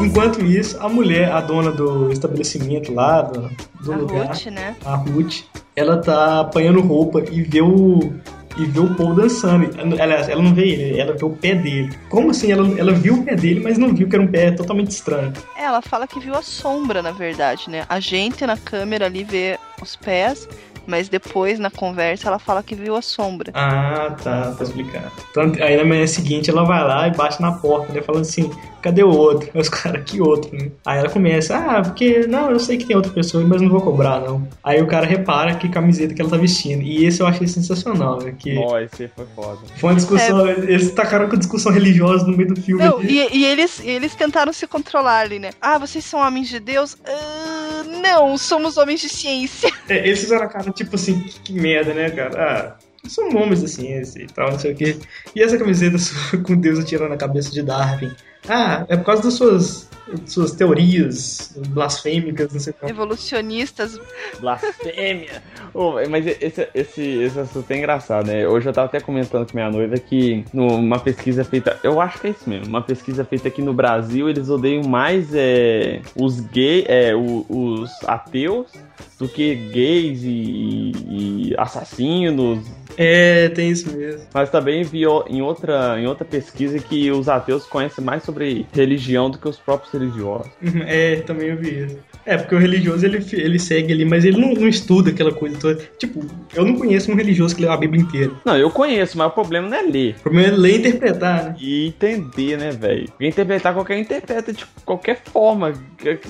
Speaker 1: Enquanto isso, a mulher, a dona do estabelecimento lá, do, do
Speaker 3: a
Speaker 1: lugar,
Speaker 3: Ruth, né?
Speaker 1: a Ruth, ela tá apanhando roupa e vê o, e vê o Paul dançando. Ela, ela não vê ele, ela vê o pé dele. Como assim? Ela, ela viu o pé dele, mas não viu que era um pé totalmente estranho.
Speaker 3: Ela fala que viu a sombra, na verdade, né? A gente na câmera ali vê os pés, mas depois na conversa ela fala que viu a sombra.
Speaker 1: Ah, tá, tá explicado. Então, aí na manhã seguinte ela vai lá e bate na porta, né? Falando assim, cadê o outro? Aí os caras, que outro, né? Aí ela começa, ah, porque, não, eu sei que tem outra pessoa, mas não vou cobrar, não. Aí o cara repara que camiseta que ela tá vestindo. E esse eu achei sensacional, né? Que
Speaker 2: Ó, esse foi foda.
Speaker 1: foi uma discussão, eles tacaram com discussão religiosa no meio do filme.
Speaker 3: Não, e, e eles, e eles tentaram se controlar ali, né? Ah, vocês são homens de Deus? Ah, não, somos homens de ciência.
Speaker 1: É, eles fizeram a cara, tipo assim, que, que merda, né, cara? Ah, são homens da ciência e tal, não sei o quê. E essa camiseta sua, com Deus atirando na cabeça de Darwin? Ah, é por causa das suas, suas teorias blasfêmicas, não sei o que.
Speaker 3: Evolucionistas.
Speaker 2: Blasfêmia! Ô, mas esse, esse, esse assunto é engraçado, né? Hoje eu tava até comentando com minha noiva que numa pesquisa feita, eu acho que é isso mesmo, uma pesquisa feita aqui no Brasil, eles odeiam mais é, os gays, é, os ateus do que gays e, e assassinos.
Speaker 1: É, tem isso mesmo.
Speaker 2: Mas também vi em outra, em outra pesquisa que os ateus conhecem mais sobre religião do que os próprios religiosos.
Speaker 1: Uhum, É, também eu vi isso. É, porque o religioso ele, ele segue ali, mas ele não, não estuda aquela coisa toda. Tipo, eu não conheço um religioso que lê a Bíblia inteira.
Speaker 2: Não, eu conheço, mas o problema não é ler.
Speaker 1: O problema é ler e interpretar, né?
Speaker 2: E entender, né, velho? Porque Interpretar qualquer interpreta de qualquer forma.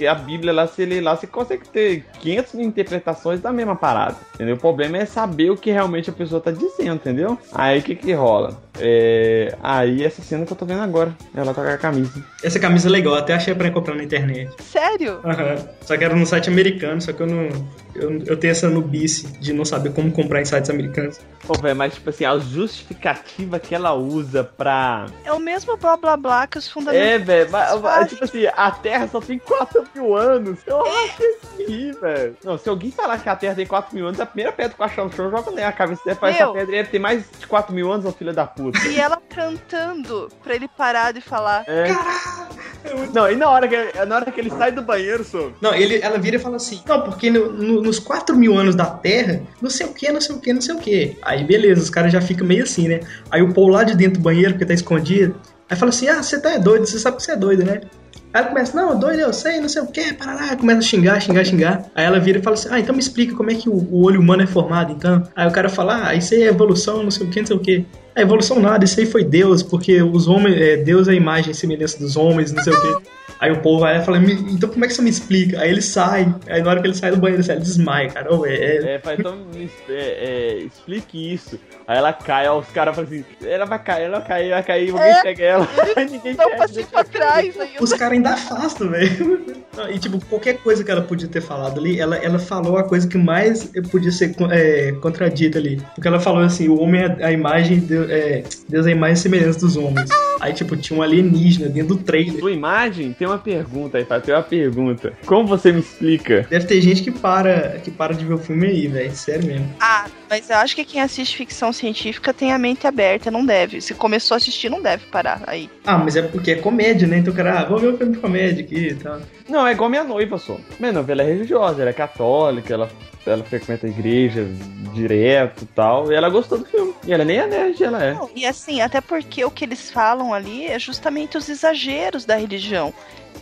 Speaker 2: A Bíblia lá, você lê lá, você consegue ter 500 mil interpretações da mesma parada. Entendeu? O problema é saber o que realmente a pessoa tá dizendo, entendeu? Aí o que que rola? É... Aí essa cena que eu tô vendo agora. Ela tá com a camisa.
Speaker 1: Essa camisa é legal, até achei pra comprar na internet.
Speaker 3: Sério?
Speaker 1: Aham. Só que era num site americano, só que eu não. Eu, eu tenho essa nubice de não saber como comprar em sites americanos.
Speaker 2: Pô, velho, mas tipo assim, a justificativa que ela usa pra.
Speaker 3: É o mesmo blá blá blá que os fundamentos.
Speaker 2: É, velho, mas- mas,
Speaker 3: fazem.
Speaker 2: tipo assim, a Terra só tem 4 mil anos. Eu acho que sim, velho. Não, se alguém falar que a Terra tem 4 mil anos, a primeira pedra que eu achar no chão, joga nela. A cabeça dela faz essa pedra deve ter mais de 4 mil anos, ô filha da puta.
Speaker 3: E ela cantando pra ele parar de falar.
Speaker 2: É. Não, e na hora, que, na hora que ele sai do banheiro, sou.
Speaker 1: Não, ele, ela vira e fala assim: Não, porque no- no- nos 4 mil anos da Terra, não sei o que, não sei o que, não sei o que. Aí beleza, os caras já ficam meio assim, né? Aí o Paul lá de dentro do banheiro, porque tá escondido, aí fala assim: Ah, você tá doido, você sabe que você é doido, né? Aí ela começa, não, doido, eu sei, não sei o que, parará, começa a xingar, xingar, xingar. Aí ela vira e fala assim, ah, então me explica como é que o, o olho humano é formado, então. Aí o cara fala, ah, isso aí é evolução, não sei o que, não sei o que. É evolução nada, isso aí foi Deus, porque os homens, é, Deus é a imagem e semelhança dos homens, não sei o que. Aí o povo vai e fala, "Me- então como é que você me explica? Aí ele sai, aí na hora que ele sai do banheiro, ele desmaia, cara. É, é-
Speaker 2: faz, então é, é, explique isso. Aí ela cai, ó, os caras falam assim, ela vai cair, ela vai cair, vai cair, alguém
Speaker 3: É.
Speaker 2: pega ela. Aí ninguém
Speaker 3: Não passei
Speaker 2: deixa
Speaker 3: pra trás ainda.
Speaker 1: Os caras ainda afastam, velho. E, tipo, qualquer coisa que ela podia ter falado ali, ela, ela falou a coisa que mais podia ser é, contradita ali. Porque ela falou assim: o homem é a imagem, de, é, Deus é a imagem e semelhança dos homens. Aí, tipo, tinha um alienígena dentro do trailer.
Speaker 2: Sua imagem tem uma pergunta aí, Fábio, tem uma pergunta. Como você me explica?
Speaker 1: Deve ter gente que para, que para de ver o filme aí, velho. Sério mesmo.
Speaker 3: Ah, mas eu acho que quem assiste ficção científica tem a mente aberta, não deve. Se começou a assistir, não deve parar aí.
Speaker 1: Ah, mas é porque é comédia, né? Então, cara, ah, vou ver um filme de comédia aqui e tal.
Speaker 2: Não, é igual minha noiva, só. Minha noiva, ela é religiosa, ela é católica, ela, ela frequenta a igreja direto e tal. E ela gostou do filme. E ela nem é nerd, ela é.
Speaker 3: Não, e assim, até porque o que eles falam ali é justamente os exageros da religião.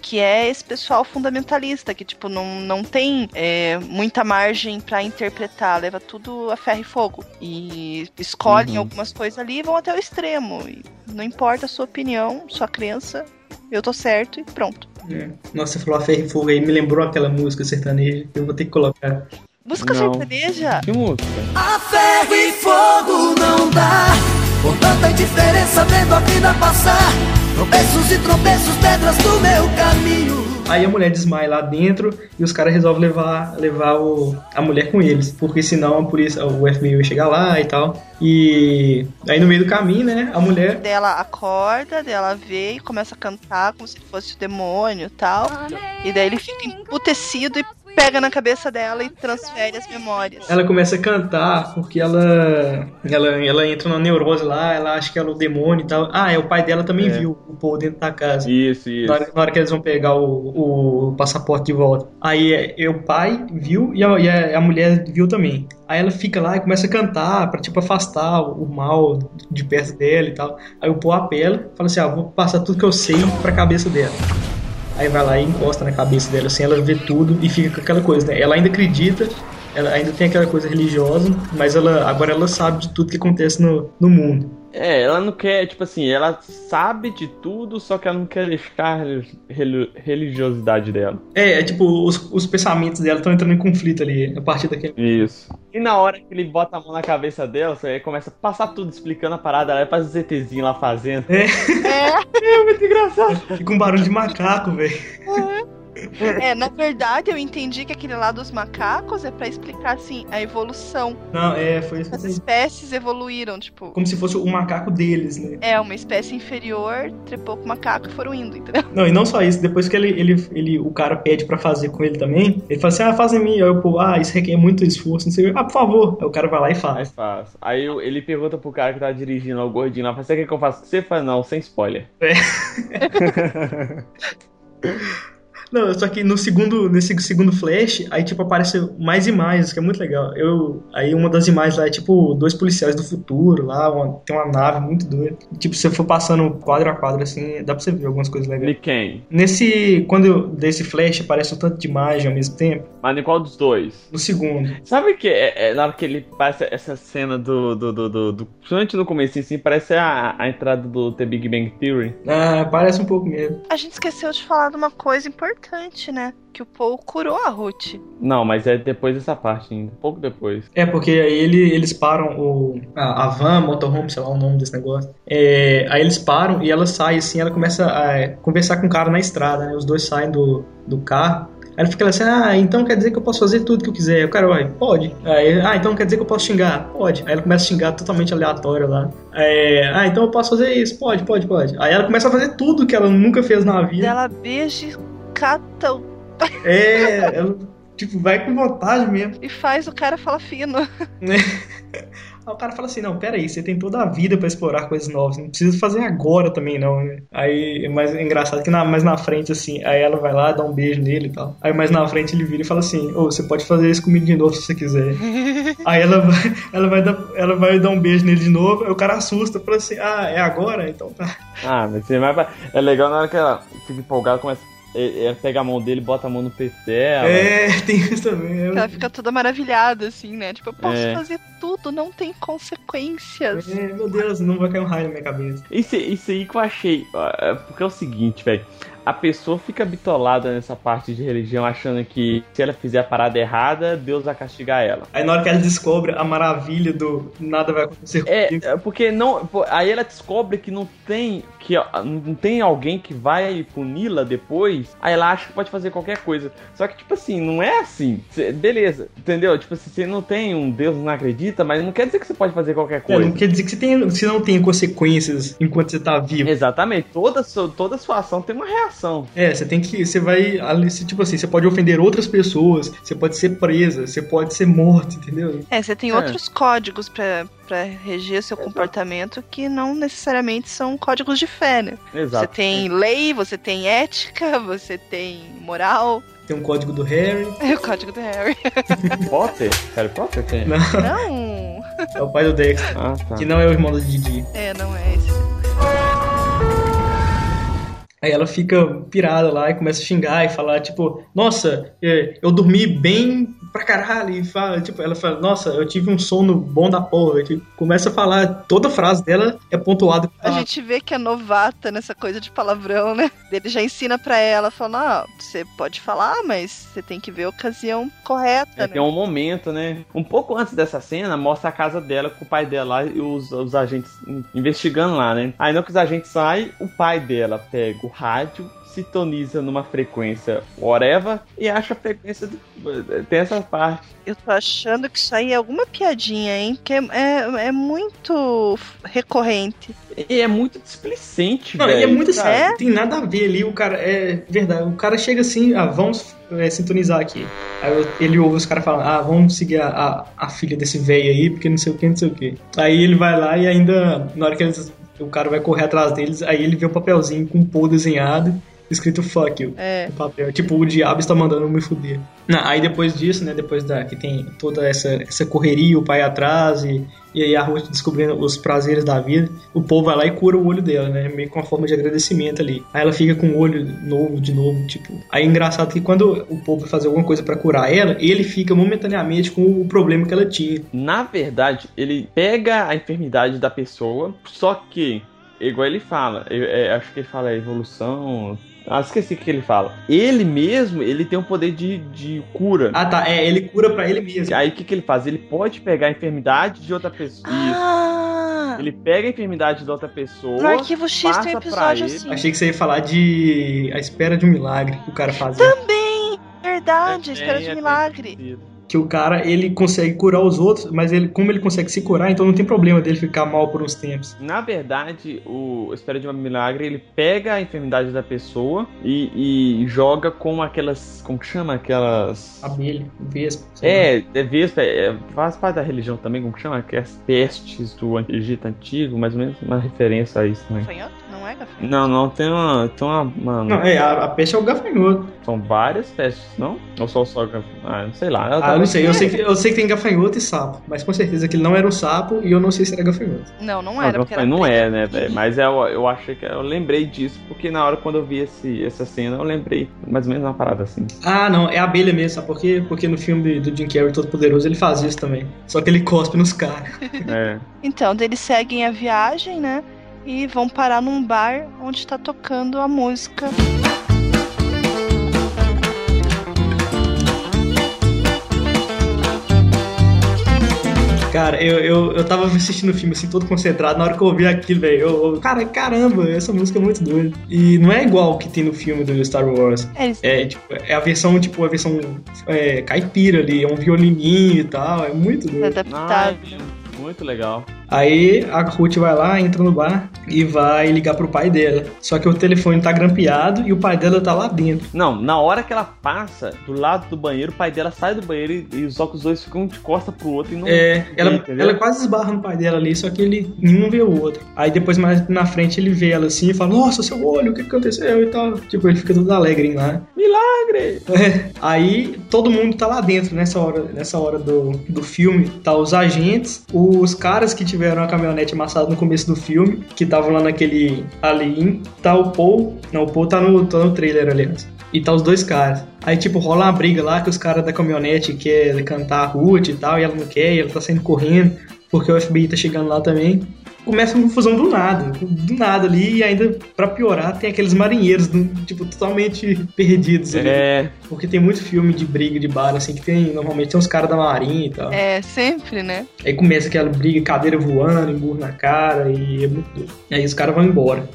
Speaker 3: Que é esse pessoal fundamentalista, que, tipo, não, não tem é, muita margem pra interpretar, leva tudo a ferro e fogo. E escolhem
Speaker 2: Uhum.
Speaker 3: algumas coisas ali e vão até o extremo. E não importa a sua opinião, sua crença, eu tô certo e pronto.
Speaker 1: É. Nossa, você falou a ferro e fogo aí, me lembrou aquela música sertaneja que eu vou ter que colocar.
Speaker 3: Música
Speaker 2: Não.
Speaker 3: sertaneja?
Speaker 2: Que música?
Speaker 9: A ferro e fogo não dá Com tanta indiferença vendo a vida passar Tropeços e tropeços, pedras do meu caminho
Speaker 1: Aí a mulher desmaia lá dentro e os caras resolvem levar, levar o, a mulher com eles, porque senão a polícia, o FBI vai chegar lá e tal. E aí no meio do caminho, né, a mulher.
Speaker 3: Dela acorda, dela vê e começa a cantar como se fosse o demônio e tal. E daí ele fica emputecido e pega na cabeça dela e transfere as memórias.
Speaker 1: Ela começa a cantar porque ela, ela, ela entra na neurose lá, ela acha que ela é o demônio e tal. Ah, é o pai dela também
Speaker 2: É.
Speaker 1: viu o Paul dentro da casa.
Speaker 2: Isso, isso.
Speaker 1: Na hora, na hora que eles vão pegar o, o passaporte de volta. Aí é, é o pai viu e a, e a- a mulher viu também. Aí ela fica lá e começa a cantar pra tipo afastar o mal de perto dela e tal. Aí o Paul apela, fala assim: ah, vou passar tudo que eu sei pra cabeça dela. Aí vai lá e encosta na cabeça dela, assim, ela vê tudo e fica com aquela coisa, né? Ela ainda acredita, ela ainda tem aquela coisa religiosa, mas ela agora ela sabe de tudo que acontece no, no mundo.
Speaker 2: É, ela não quer, tipo assim, ela sabe de tudo, só que ela não quer arriscar a reli- religiosidade dela.
Speaker 1: É, é tipo, os, os pensamentos dela estão entrando em conflito ali, a partir daquele.
Speaker 2: Isso. E na hora que ele bota a mão na cabeça dela, você começa a passar tudo explicando a parada, ela faz o ZTzinho lá fazendo.
Speaker 1: É,
Speaker 3: É,
Speaker 2: É muito engraçado.
Speaker 1: fica um barulho de macaco, velho.
Speaker 3: é, na verdade eu entendi que aquele lá dos macacos é pra explicar assim a evolução.
Speaker 1: Não, é, foi isso
Speaker 3: As espécies evoluíram, tipo,
Speaker 1: Como se fosse o macaco deles, né?
Speaker 3: é uma espécie inferior trepou com o macaco e foram indo, entendeu?
Speaker 1: Não, e não só isso, depois que ele, ele, ele, o cara pede pra fazer com ele também, ele fala assim, ah, faz em mim. Aí eu, pô, ah, isso requer muito esforço, não sei o que. Ah, por favor. Aí o cara vai lá e
Speaker 2: Aí
Speaker 1: faz.
Speaker 2: faz. Aí eu- ele pergunta pro cara que tá dirigindo, ó, o gordinho lá, fala, você quer que eu faça? Você fala, não, sem spoiler.
Speaker 1: Não, só que no segundo, nesse segundo flash, aí tipo aparece mais imagens, que é muito legal. Eu, aí uma das imagens lá é tipo dois policiais do futuro lá, uma- tem uma nave muito doida. Tipo, se você for passando quadro a quadro assim, dá pra você ver algumas coisas legais.
Speaker 2: De quem?
Speaker 1: Nesse, quando eu, desse flash aparece um tanto de imagem ao mesmo tempo,
Speaker 2: Mas em qual dos dois?
Speaker 1: no segundo.
Speaker 2: Sabe que é, é na hora que ele passa essa cena do. do, do, do, do principalmente no começo, assim, parece a, a entrada do The Big Bang Theory.
Speaker 1: Ah, parece um pouco mesmo.
Speaker 3: A gente esqueceu de falar de uma coisa importante, né? Que o Paul curou a Ruth.
Speaker 2: Não, mas é depois dessa parte ainda. Pouco depois.
Speaker 1: É, porque aí ele, eles param o, a, a van, motorhome, sei lá o nome desse negócio. É, aí eles param e ela sai assim, ela começa a conversar com o cara na estrada, né? Os dois saem do, do carro. Aí ele fica assim, ah, então quer dizer que eu posso fazer tudo que eu quiser. O cara, vai, pode. Aí, ah, então quer dizer que eu posso xingar? Pode. Aí ela começa a xingar totalmente aleatório lá. É, ah, então eu posso fazer isso? Pode, pode, pode. Aí ela começa a fazer tudo que ela nunca fez na vida.
Speaker 3: Ela beija e cata o-
Speaker 1: É, ela, tipo, vai com vontade mesmo.
Speaker 3: e faz o cara falar fino.
Speaker 1: Aí o cara fala assim, não, peraí, você tem toda a vida pra explorar coisas novas, não precisa fazer agora também não, né? Aí, mas é engraçado que na, mais na frente, assim, aí ela vai lá, dá um beijo nele e tal. Aí mais na frente ele vira e fala assim, ô, você pode fazer isso comigo de novo se você quiser. aí ela vai, ela vai dar, ela vai dar um beijo nele de novo, aí o cara assusta, fala assim, ah, é agora? Então tá.
Speaker 2: Ah, mas você vai pra- é legal na hora que ela fica empolgada, começa. é- é, pega a mão dele, bota a mão no peito dela.
Speaker 1: É, tem isso também. é-
Speaker 3: Ela fica toda maravilhada, assim, né? Tipo, eu posso
Speaker 2: É.
Speaker 3: fazer tudo, não tem consequências.
Speaker 1: É, meu Deus, não vai cair um raio na minha cabeça.
Speaker 2: Isso, isso aí que eu achei. é Porque é o seguinte, velho. A pessoa fica bitolada nessa parte de religião, achando que se ela fizer a parada errada, Deus vai castigar ela.
Speaker 1: Aí na hora que ela descobre a maravilha do nada vai acontecer
Speaker 2: É,
Speaker 1: comigo.
Speaker 2: é porque não. Aí ela descobre que não tem. Que não tem alguém que vai puni-la depois. Aí ela acha que pode fazer qualquer coisa. Só que, tipo assim, não é assim. Cê- beleza, entendeu? Tipo assim, você não tem um Deus, não acredita, mas não quer dizer que você pode fazer qualquer
Speaker 1: É,
Speaker 2: coisa.
Speaker 1: não quer dizer que você, tem, você não tem consequências enquanto você tá vivo.
Speaker 2: Exatamente. Toda sua, toda sua ação tem uma reação.
Speaker 1: É, você tem que. Você vai. Tipo assim, você pode ofender outras pessoas, você pode ser presa, você pode ser morto, entendeu?
Speaker 3: É, você tem
Speaker 2: É.
Speaker 3: outros códigos pra, pra reger seu comportamento que não necessariamente são códigos de fé, né? Você
Speaker 2: Exato.
Speaker 3: tem lei, você tem ética, você tem moral.
Speaker 1: Tem um código do Harry.
Speaker 3: É o código do Harry.
Speaker 2: Potter? Harry Potter tem?
Speaker 1: Não,
Speaker 3: Não,
Speaker 1: é o pai do Dexter.
Speaker 2: Ah, tá.
Speaker 1: Que não é o irmão do Didi.
Speaker 3: é, não é esse.
Speaker 1: Aí ela fica pirada lá e começa a xingar e falar, tipo, nossa, é, eu dormi bem pra caralho. E fala, tipo, ela fala, nossa, eu tive um sono bom da porra. E, tipo, começa a falar, toda frase dela é pontuada.
Speaker 3: A gente vê que é novata nessa coisa de palavrão, né? Ele já ensina pra ela, fala, ah, você pode falar, mas você tem que ver a ocasião correta,
Speaker 2: É,
Speaker 3: né?
Speaker 2: tem um momento, né? Um pouco antes dessa cena, mostra a casa dela com o pai dela lá e os, os agentes in- investigando lá, né? Aí, não que os agentes saem, o pai dela pega o rádio, sintoniza numa frequência whatever e acha a frequência. Do, tem essa parte.
Speaker 3: Eu tô achando que isso aí é alguma piadinha, hein? Porque é, é, é muito recorrente.
Speaker 2: E é muito displicente,
Speaker 1: Não,
Speaker 2: velho.
Speaker 1: e é muito assim,
Speaker 3: É?
Speaker 1: tem nada a ver ali, o cara, é verdade, o cara chega assim, ah, vamos é, sintonizar aqui. Aí ele ouve os caras falando, ah, vamos seguir a, a, a filha desse velho aí, porque não sei o que, não sei o que. Aí ele vai lá e ainda, na hora que eles, o cara vai correr atrás deles, aí ele vê um papelzinho com um Paul desenhado, escrito fuck you.
Speaker 3: É.
Speaker 1: no papel. Tipo, o diabo está mandando me fuder. Não, aí depois disso, né, depois da que tem toda essa, essa correria, o pai atrás e, e aí a Ruth descobrindo os prazeres da vida, o povo vai lá e cura o olho dela, né, meio com uma forma de agradecimento ali. Aí ela fica com o olho novo de novo, tipo. Aí é engraçado que quando o povo vai fazer alguma coisa pra curar ela, ele fica momentaneamente com o problema que ela tinha.
Speaker 2: Na verdade, ele pega a enfermidade da pessoa, só que, igual ele fala, eu- é, acho que ele fala evolução. Ah, esqueci o que ele fala. Ele mesmo, ele tem um poder de, de cura.
Speaker 1: Ah, tá, é, ele cura pra ele mesmo.
Speaker 2: Aí o que, que ele faz? Ele pode pegar a enfermidade de outra pessoa. Isso.
Speaker 3: Ah!
Speaker 2: Ele pega a enfermidade de outra pessoa.
Speaker 3: No Arquivo X tem um episódio assim.
Speaker 1: Achei que você ia falar de A Espera de um Milagre, que o cara fazia.
Speaker 3: Também! Verdade, espera de
Speaker 2: É, é,
Speaker 3: milagre.
Speaker 2: tem-
Speaker 1: que o cara ele consegue curar os outros, mas ele como ele consegue se curar, então não tem problema dele ficar mal por uns tempos.
Speaker 2: Na verdade, o Espera de um Milagre, ele pega a enfermidade da pessoa e, e joga com aquelas. Como que chama? Aquelas.
Speaker 1: Abelha, vespa.
Speaker 2: É, é vespa, é, faz parte da religião também, como que chama? Que é as pestes do Egito Antigo, mais ou menos uma referência a isso também.
Speaker 3: Gafanhoto? Não é gafanhoto?
Speaker 2: Não, não, tem uma. Tem uma, uma-
Speaker 1: Não, é, a, a peste é o gafanhoto.
Speaker 2: São várias pestes, não? Ou só só. Ah, não sei lá.
Speaker 1: Ah, eu não sei, eu sei, que, eu sei que tem gafanhoto e sapo, mas com certeza que ele não era um sapo e eu não sei se era gafanhoto.
Speaker 3: Não, não
Speaker 2: Não,
Speaker 3: era. porque era
Speaker 2: não é, né, velho? Mas eu, eu achei que eu lembrei disso, porque na hora quando eu vi esse, essa cena, eu lembrei mais ou menos uma parada assim.
Speaker 1: Ah, não, é a abelha mesmo, sabe por quê? Porque no filme do Jim Carrey Todo Poderoso ele faz isso também. Só que ele cospe nos caras.
Speaker 2: É.
Speaker 3: Então, eles seguem a viagem, né? E vão parar num bar onde tá tocando a música.
Speaker 1: Cara, eu, eu, eu tava assistindo o filme assim, todo concentrado, na hora que eu ouvi aquilo, velho, eu, eu- cara, caramba, essa música é muito doida. E não é igual o que tem no filme do Star Wars.
Speaker 3: É,
Speaker 1: É, tipo, é a versão, tipo, a versão é, caipira ali, é um violininho e tal, é muito doido.
Speaker 3: adaptado.
Speaker 2: muito legal.
Speaker 1: Aí a Ruth vai lá, entra no bar e vai ligar pro pai dela. Só que o telefone tá grampeado e o pai dela tá lá dentro.
Speaker 2: Não, na hora que ela passa do lado do banheiro, o pai dela sai do banheiro e, e os óculos dois ficam de costa pro outro e não.
Speaker 1: É, ela,
Speaker 2: entendeu?
Speaker 1: ela quase esbarra no pai dela ali, só que ele nenhum vê o outro. Aí depois mais na frente ele vê ela assim e fala: Nossa, seu olho, o que aconteceu e tal. Tipo, ele fica todo alegre lá.
Speaker 2: Milagre!
Speaker 1: É, aí todo mundo tá lá dentro nessa hora, nessa hora do, do filme. Tá os agentes, os caras que tiveram a caminhonete amassada no começo do filme, que estavam lá naquele ali. Tá o Paul. Não, o Paul tá no, tá no trailer, aliás. E tá os dois caras. Aí, tipo, rola uma briga lá que os caras da caminhonete quer cantar a Ruth e tal, e ela não quer, e ela tá saindo correndo, porque o FBI tá chegando lá também. Começa uma confusão do nada, do nada ali, e ainda, pra piorar, tem aqueles marinheiros, do- tipo, totalmente perdidos ali.
Speaker 2: É,
Speaker 1: Porque tem muito filme de briga de bar, assim, que tem, normalmente tem uns caras da marinha e tal.
Speaker 3: É, sempre, né?
Speaker 1: Aí começa aquela briga, cadeira voando, emburro na cara, e é muito doido. E aí os caras vão embora.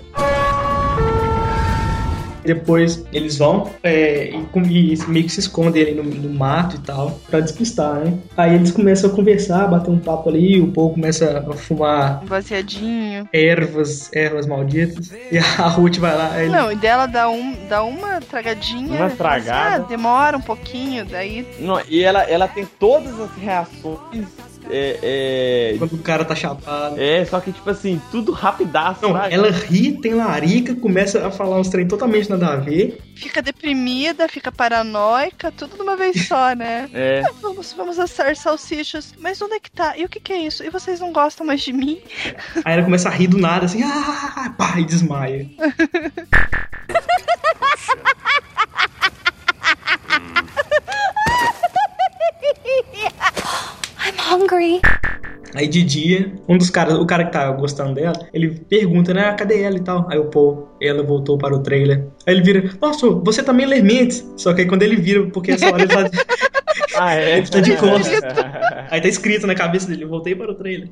Speaker 1: Depois eles vão é, e, com- e meio que se escondem ali no, no mato e tal, pra despistar, né? Aí eles começam a conversar, bater um papo ali, o povo começa a fumar
Speaker 3: Um baseadinho.
Speaker 1: ervas, ervas malditas, e a Ruth vai lá. aí ele-
Speaker 3: Não, e dela dá, um, dá uma tragadinha.
Speaker 2: Uma tragada.
Speaker 3: Ah, demora um pouquinho, daí.
Speaker 2: não, e ela, ela tem todas as reações. É, é,
Speaker 1: Quando o cara tá chapado.
Speaker 2: é, só que tipo assim, tudo rapidaço.
Speaker 1: Não,
Speaker 2: sabe?
Speaker 1: ela ri, tem larica, começa a falar uns trem totalmente nada a ver.
Speaker 3: Fica deprimida, fica paranoica, tudo de uma vez só, né?
Speaker 2: É.
Speaker 3: Vamos, vamos assar salsichas. Mas onde é que tá? E o que, que é isso? E vocês não gostam mais de mim?
Speaker 1: Aí ela começa a rir do nada, assim, ah, pá, e desmaia.
Speaker 10: I'm hungry.
Speaker 1: Aí de dia, um dos caras, o cara que tá gostando dela, ele pergunta, né, cadê ela e tal? Aí o Paul, ela voltou para o trailer. Aí ele vira, nossa, você também lê mentes. Só que aí quando ele vira, porque essa hora ele tá,
Speaker 2: Ah, é?
Speaker 1: Ele tá de costas. Aí tá escrito na cabeça dele, eu voltei para o trailer.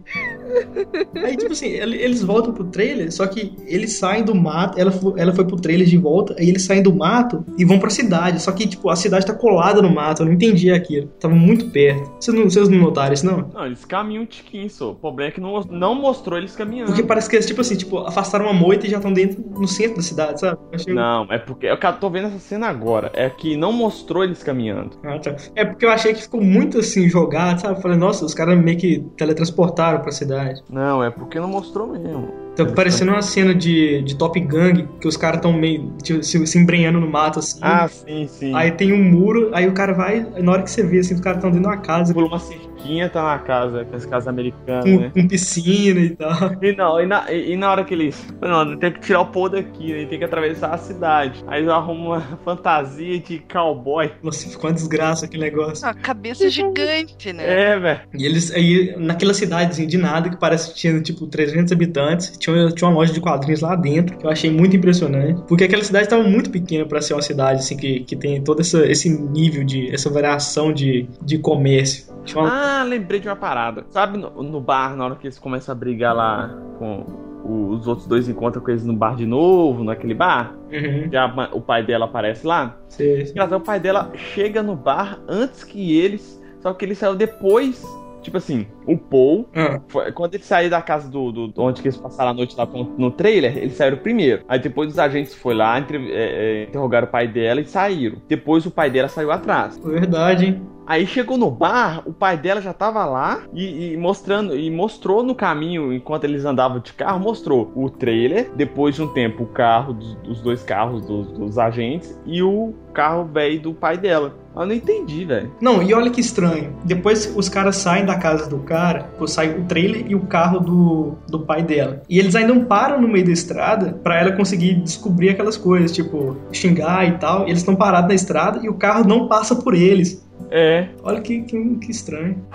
Speaker 1: Aí, tipo assim, ele- eles voltam pro trailer, só que eles saem do mato, ela, ela foi pro trailer de volta, aí eles saem do mato e vão pra cidade. Só que, tipo, a cidade tá colada no mato, eu não entendi aquilo. Tava muito perto. Vocês não, vocês não notaram isso, não?
Speaker 2: Não, eles caminham um tiquinho só. O problema é que não, não mostrou eles caminhando.
Speaker 1: Porque parece que eles, tipo assim, tipo, afastaram uma moita e já estão dentro, no centro da cidade, sabe? Achei-
Speaker 2: Não, é porque. Eu tô vendo essa cena agora. É que não mostrou eles caminhando.
Speaker 1: Ah, tá. É porque eu achei que ficou muito assim, jogado, sabe? Falei, nossa, os caras meio que teletransportaram pra cidade.
Speaker 2: Não, é porque não mostrou mesmo.
Speaker 1: Tá parecendo uma cena de, de Top Gang, que os caras tão meio tipo, se, se embrenhando no mato assim.
Speaker 2: Ah, sim, sim.
Speaker 1: Aí tem um muro, aí o cara vai, na hora que você vê assim, os caras estão dentro de uma casa
Speaker 2: Pula uma cerquinha, tá na casa, com as casas americanas,
Speaker 1: com,
Speaker 2: né?
Speaker 1: com piscina e tal.
Speaker 2: E, não, e, na, e, e na hora que eles. Não, tem que tirar o pôr daqui, né? Tem que atravessar a cidade. Aí eu arrumo uma fantasia de cowboy.
Speaker 1: Nossa, ficou uma desgraça aquele negócio.
Speaker 3: Uma cabeça gigante, né?
Speaker 2: É, velho.
Speaker 1: E eles aí, naquela cidadezinha de nada, que parece que tinha tipo 300 habitantes, tinha, tinha uma loja de quadrinhos lá dentro, que eu achei muito impressionante. Porque aquela cidade tava muito pequena pra ser uma cidade assim que, que tem todo essa, esse nível de. essa variação de, de comércio. Uma-
Speaker 2: Ah, lembrei de uma parada. Sabe no, no bar, na hora que eles começam a brigar lá com. Os outros dois encontram com eles no bar de novo, naquele bar.
Speaker 1: Uhum,
Speaker 2: Já o pai dela aparece lá.
Speaker 1: sei.
Speaker 2: Engraçado, o pai dela chega no bar antes que eles. Só que ele saiu depois. Tipo assim, o Paul
Speaker 1: Ah,
Speaker 2: Foi- Quando eles saíram da casa do, do- onde que eles passaram a noite lá no, trailer, eles saíram primeiro. Aí depois os agentes foram lá, entre- é, é, interrogaram o pai dela e saíram. Depois o pai dela saiu atrás.
Speaker 1: foi verdade, hein?
Speaker 2: Aí chegou no bar, o pai dela já tava lá e, e mostrando e mostrou no caminho enquanto eles andavam de carro, mostrou o trailer, depois de um tempo o carro dos, os dois carros dos, dos agentes e o carro velho do pai dela. Eu não entendi, velho.
Speaker 1: Não, e olha que estranho. Depois os caras saem da casa do cara, sai o trailer e o carro do, do pai dela. E eles ainda não param no meio da estrada pra ela conseguir descobrir aquelas coisas, tipo, xingar e tal. E eles estão parados na estrada e o carro não passa por eles.
Speaker 2: É,
Speaker 1: Olha que, que, que estranho.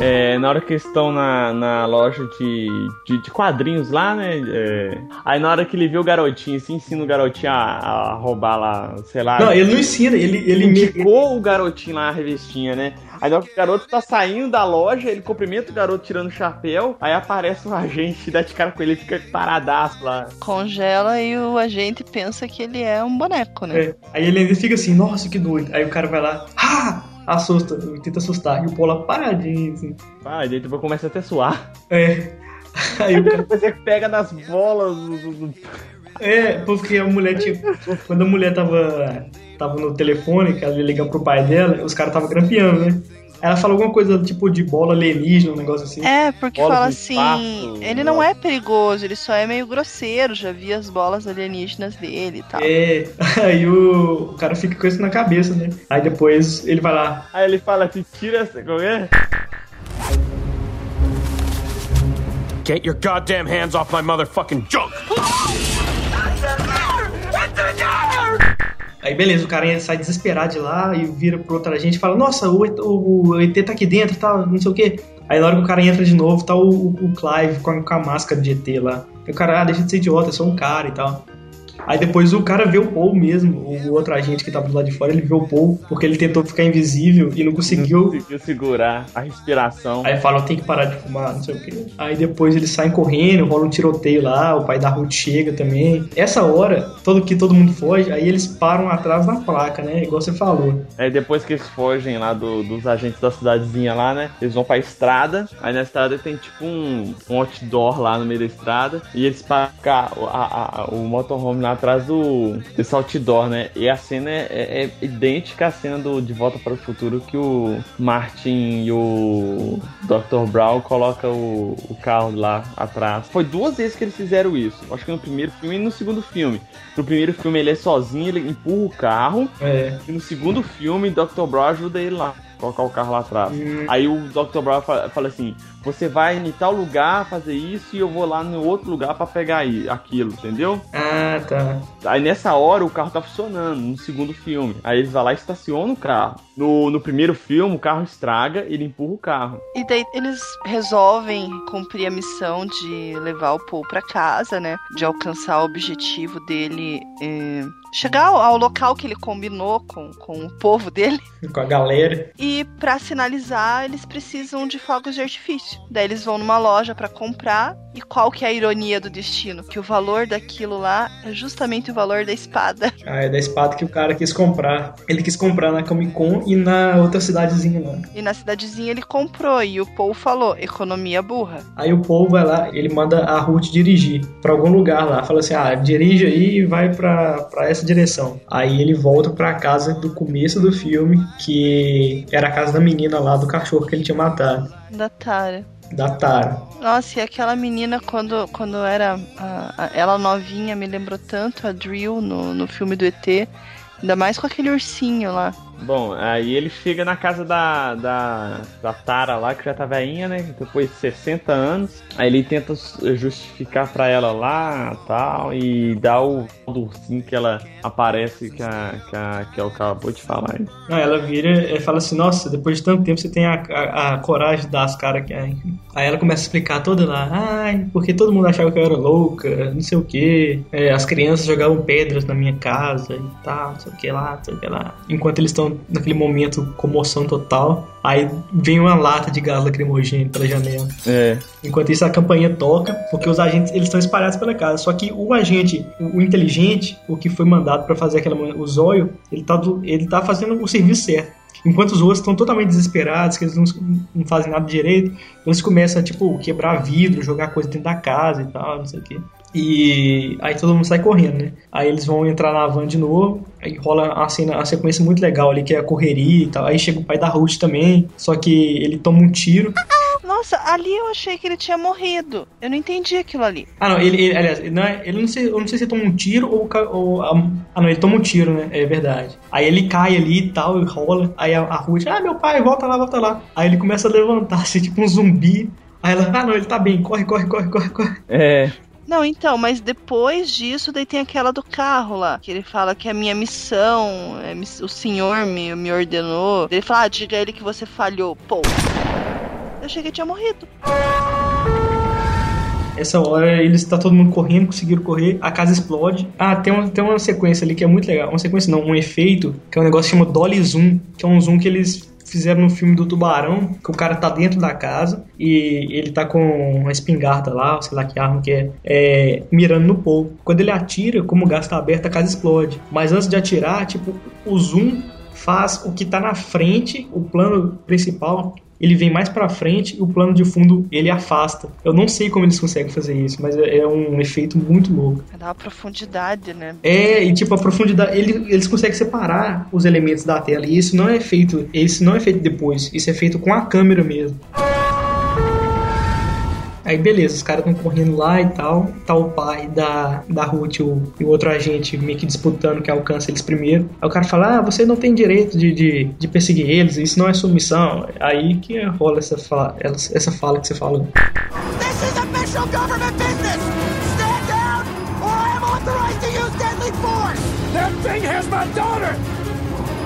Speaker 2: É, na hora que eles estão na, na loja de, de, de quadrinhos lá, né? é, aí na hora que ele vê o garotinho, se ensina o garotinho a, a roubar lá, sei lá.
Speaker 1: Não, ele não ensina, ele, ele me.
Speaker 2: indicou o garotinho lá na revistinha, né? Aí na hora que o garoto tá saindo da loja, ele cumprimenta o garoto tirando o chapéu, aí aparece um agente, dá de cara com ele e fica paradaço lá.
Speaker 3: Congela e o agente pensa que ele é um boneco, né?
Speaker 1: É, aí ele ainda fica assim, nossa, que doido. Aí o cara vai lá, ah! Assusta, tenta assustar. E o Paul lá paradinho, assim.
Speaker 2: Ah, e daí depois começa até a suar.
Speaker 1: É. Aí o cara
Speaker 2: você pega nas bolas do-
Speaker 1: É, porque a mulher tinha. Quando a mulher tava, tava no telefone, que ela ia ligar pro pai dela, os caras tava grampeando, né? Ela falou alguma coisa tipo de bola alienígena, um negócio assim.
Speaker 3: É, porque
Speaker 2: Bola
Speaker 3: fala assim,
Speaker 2: espaço,
Speaker 3: ele não é perigoso, ele só é meio grosseiro, já vi as bolas alienígenas dele e tal.
Speaker 1: É, aí o, o cara fica com isso na cabeça, né? Aí depois ele vai lá,
Speaker 2: Aí ele fala assim, tira essa. Como é?
Speaker 5: Get your goddamn hands off my motherfucking junk!
Speaker 1: Aí beleza, o cara sai desesperado de lá e vira pro outro agente e fala, nossa, o, ET o, ET tá aqui dentro tal, não sei o quê. Aí na hora que o cara entra de novo, tá o, o Clive com a, com a máscara de ET lá. E o cara, ah, deixa de ser idiota, é só um cara e tal. Aí depois o cara vê o Paul mesmo, o outro agente que tava do lado de fora, ele vê o Paul porque ele tentou ficar invisível e não conseguiu.
Speaker 2: Conseguiu segurar a respiração.
Speaker 1: Aí fala, tem que parar de fumar, não sei o quê. Aí depois eles saem correndo, rola um tiroteio lá, o pai da Ruth chega também. Essa hora, todo que todo mundo foge, aí eles param atrás da placa, né? Igual você falou.
Speaker 2: Aí depois que eles fogem lá do- dos agentes da cidadezinha lá, né? Eles vão pra estrada. Aí na estrada tem tipo um, um outdoor lá no meio da estrada. E eles param carro- a- a- o motorhome lá atrás do desse outdoor, né? E a cena é, é- é idêntica à cena do De Volta para o Futuro que o Martin e o Dr. Brown colocam o, o carro lá atrás. Foi duas vezes que eles fizeram isso. Acho que no primeiro filme e no segundo filme. No primeiro filme ele é sozinho, ele empurra o carro.
Speaker 1: É.
Speaker 2: E no segundo filme, Dr. Brown ajuda ele lá. Colocar o carro lá atrás.
Speaker 1: Hum.
Speaker 2: Aí o Dr. Brown fa- fala assim: você vai em tal lugar fazer isso e eu vou lá no outro lugar para pegar aí, aquilo, entendeu?
Speaker 1: Ah, tá.
Speaker 2: Aí nessa hora o carro tá funcionando, no segundo filme. Aí eles vão lá e estacionam o carro. No, no primeiro filme, o carro estraga, ele empurra o carro.
Speaker 3: E daí eles resolvem cumprir a missão de levar o Paul pra casa, né? De alcançar o objetivo dele. eh, chegar ao, ao local que ele combinou com, com o povo dele.
Speaker 1: Com a galera.
Speaker 3: E pra sinalizar, eles precisam de fogos de artifício. Daí eles vão numa loja pra comprar. E qual que é a ironia do destino? Que o valor daquilo lá é justamente o valor da espada.
Speaker 1: Ah, é da espada que o cara quis comprar. Ele quis comprar na Comic Con e na outra cidadezinha lá.
Speaker 3: E na cidadezinha ele comprou. E o Paul falou: economia burra.
Speaker 1: Aí o Paul vai lá, ele manda a Ruth dirigir pra algum lugar lá. Fala assim: ah, dirige aí e vai pra, pra essa direção. Aí ele volta pra casa do começo do filme, que era a casa da menina lá do cachorro que ele tinha matado.
Speaker 3: Da Tara.
Speaker 1: Da Tara.
Speaker 3: Nossa, e aquela menina, quando, quando era a- a- ela novinha, me lembrou tanto a Drill no, no filme do ET. Ainda mais com aquele ursinho lá.
Speaker 2: Bom, aí ele chega na casa da, da, da Tara lá, que já tá velhinha, né? Depois de 60 anos. Aí ele tenta justificar pra ela lá tal. E dá o ursinho que ela aparece, que, a, que, a, que eu acabou de falar. aí.
Speaker 1: Não, ela vira e fala assim: Nossa, depois de tanto tempo você tem a, a, a coragem de dar as caras aqui. Aí aí ela começa a explicar toda lá: Ai, porque todo mundo achava que eu era louca, não sei o que. as crianças jogavam pedras na minha casa e tal, não sei o que lá, não sei o que lá. Enquanto eles estão naquele momento, comoção total. Aí vem uma lata de gás lacrimogêneo pela janela.
Speaker 2: É.
Speaker 1: Enquanto isso, a campainha toca, porque os agentes eles estão espalhados pela casa. Só que o agente, o, o inteligente, o que foi mandado para fazer aquela o zóio, ele tá, do- ele tá fazendo o serviço certo. Enquanto os outros estão totalmente desesperados, que eles não, não fazem nada direito, eles começam a, tipo, quebrar vidro, jogar coisa dentro da casa e tal, não sei o quê. E aí todo mundo sai correndo, né? Aí eles vão entrar na van de novo, aí rola a cena, a sequência muito legal ali, que é a correria e tal. Aí chega o pai da Ruth também, só que ele toma um tiro.
Speaker 3: Nossa, ali eu achei que ele tinha morrido. Eu não entendi aquilo ali.
Speaker 1: Ah, não, ele, ele aliás, ele não, é- ele não sei, eu não sei se ele toma um tiro ou, ou a- ah, não, ele toma um tiro, né? É verdade. Aí ele cai ali e tal, e rola. Aí a, a Ruth, ah, meu pai, volta lá, volta lá. Aí ele começa a levantar, assim, tipo um zumbi. Aí ela, ah, não, ele tá bem, corre, corre, corre, corre, corre.
Speaker 2: É.
Speaker 3: Não, então, mas depois disso, daí tem aquela do carro lá, que ele fala que a minha missão, é, o senhor me, me ordenou. Ele fala, ah, diga ele que você falhou. Pô, eu achei que tinha morrido.
Speaker 1: Essa hora eles tá todo mundo correndo, conseguiram correr, a casa explode. Ah, tem uma, tem uma sequência ali que é muito legal. Uma sequência não, um efeito, que é um negócio que chama Dolly Zoom, que é um zoom que eles fizeram no filme do Tubarão, que o cara tá dentro da casa e ele tá com uma espingarda lá, sei lá que arma que é, é, mirando no povo. Quando ele atira, como o gás tá aberto, a casa explode. Mas antes de atirar, tipo, o zoom faz o que tá na frente, o plano principal, ele vem mais pra frente e o plano de fundo ele afasta. Eu não sei como eles conseguem fazer isso, mas é é um efeito muito louco.
Speaker 3: Dá uma profundidade, né?
Speaker 1: É, e tipo, a profundidade, ele- eles conseguem separar os elementos da tela, e isso não é feito, isso não é feito depois, isso é feito com a câmera mesmo. Aí beleza, os caras estão correndo lá e tal. Tá o pai da, da Ruth o- e o outro agente meio que disputando que alcança eles primeiro. Aí o cara fala: Ah, você não tem direito de, de, de perseguir eles, isso não é submissão. Aí que rola essa fala, essa fala que você falou.
Speaker 9: This is official government business! Stand down, or I am authorized to use deadly force!
Speaker 5: That thing has my daughter!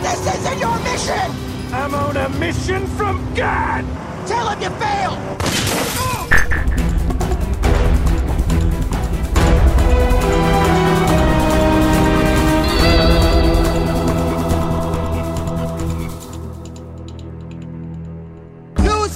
Speaker 9: This isn't your mission!
Speaker 5: I'm on a mission from God!
Speaker 9: Tell him you failed!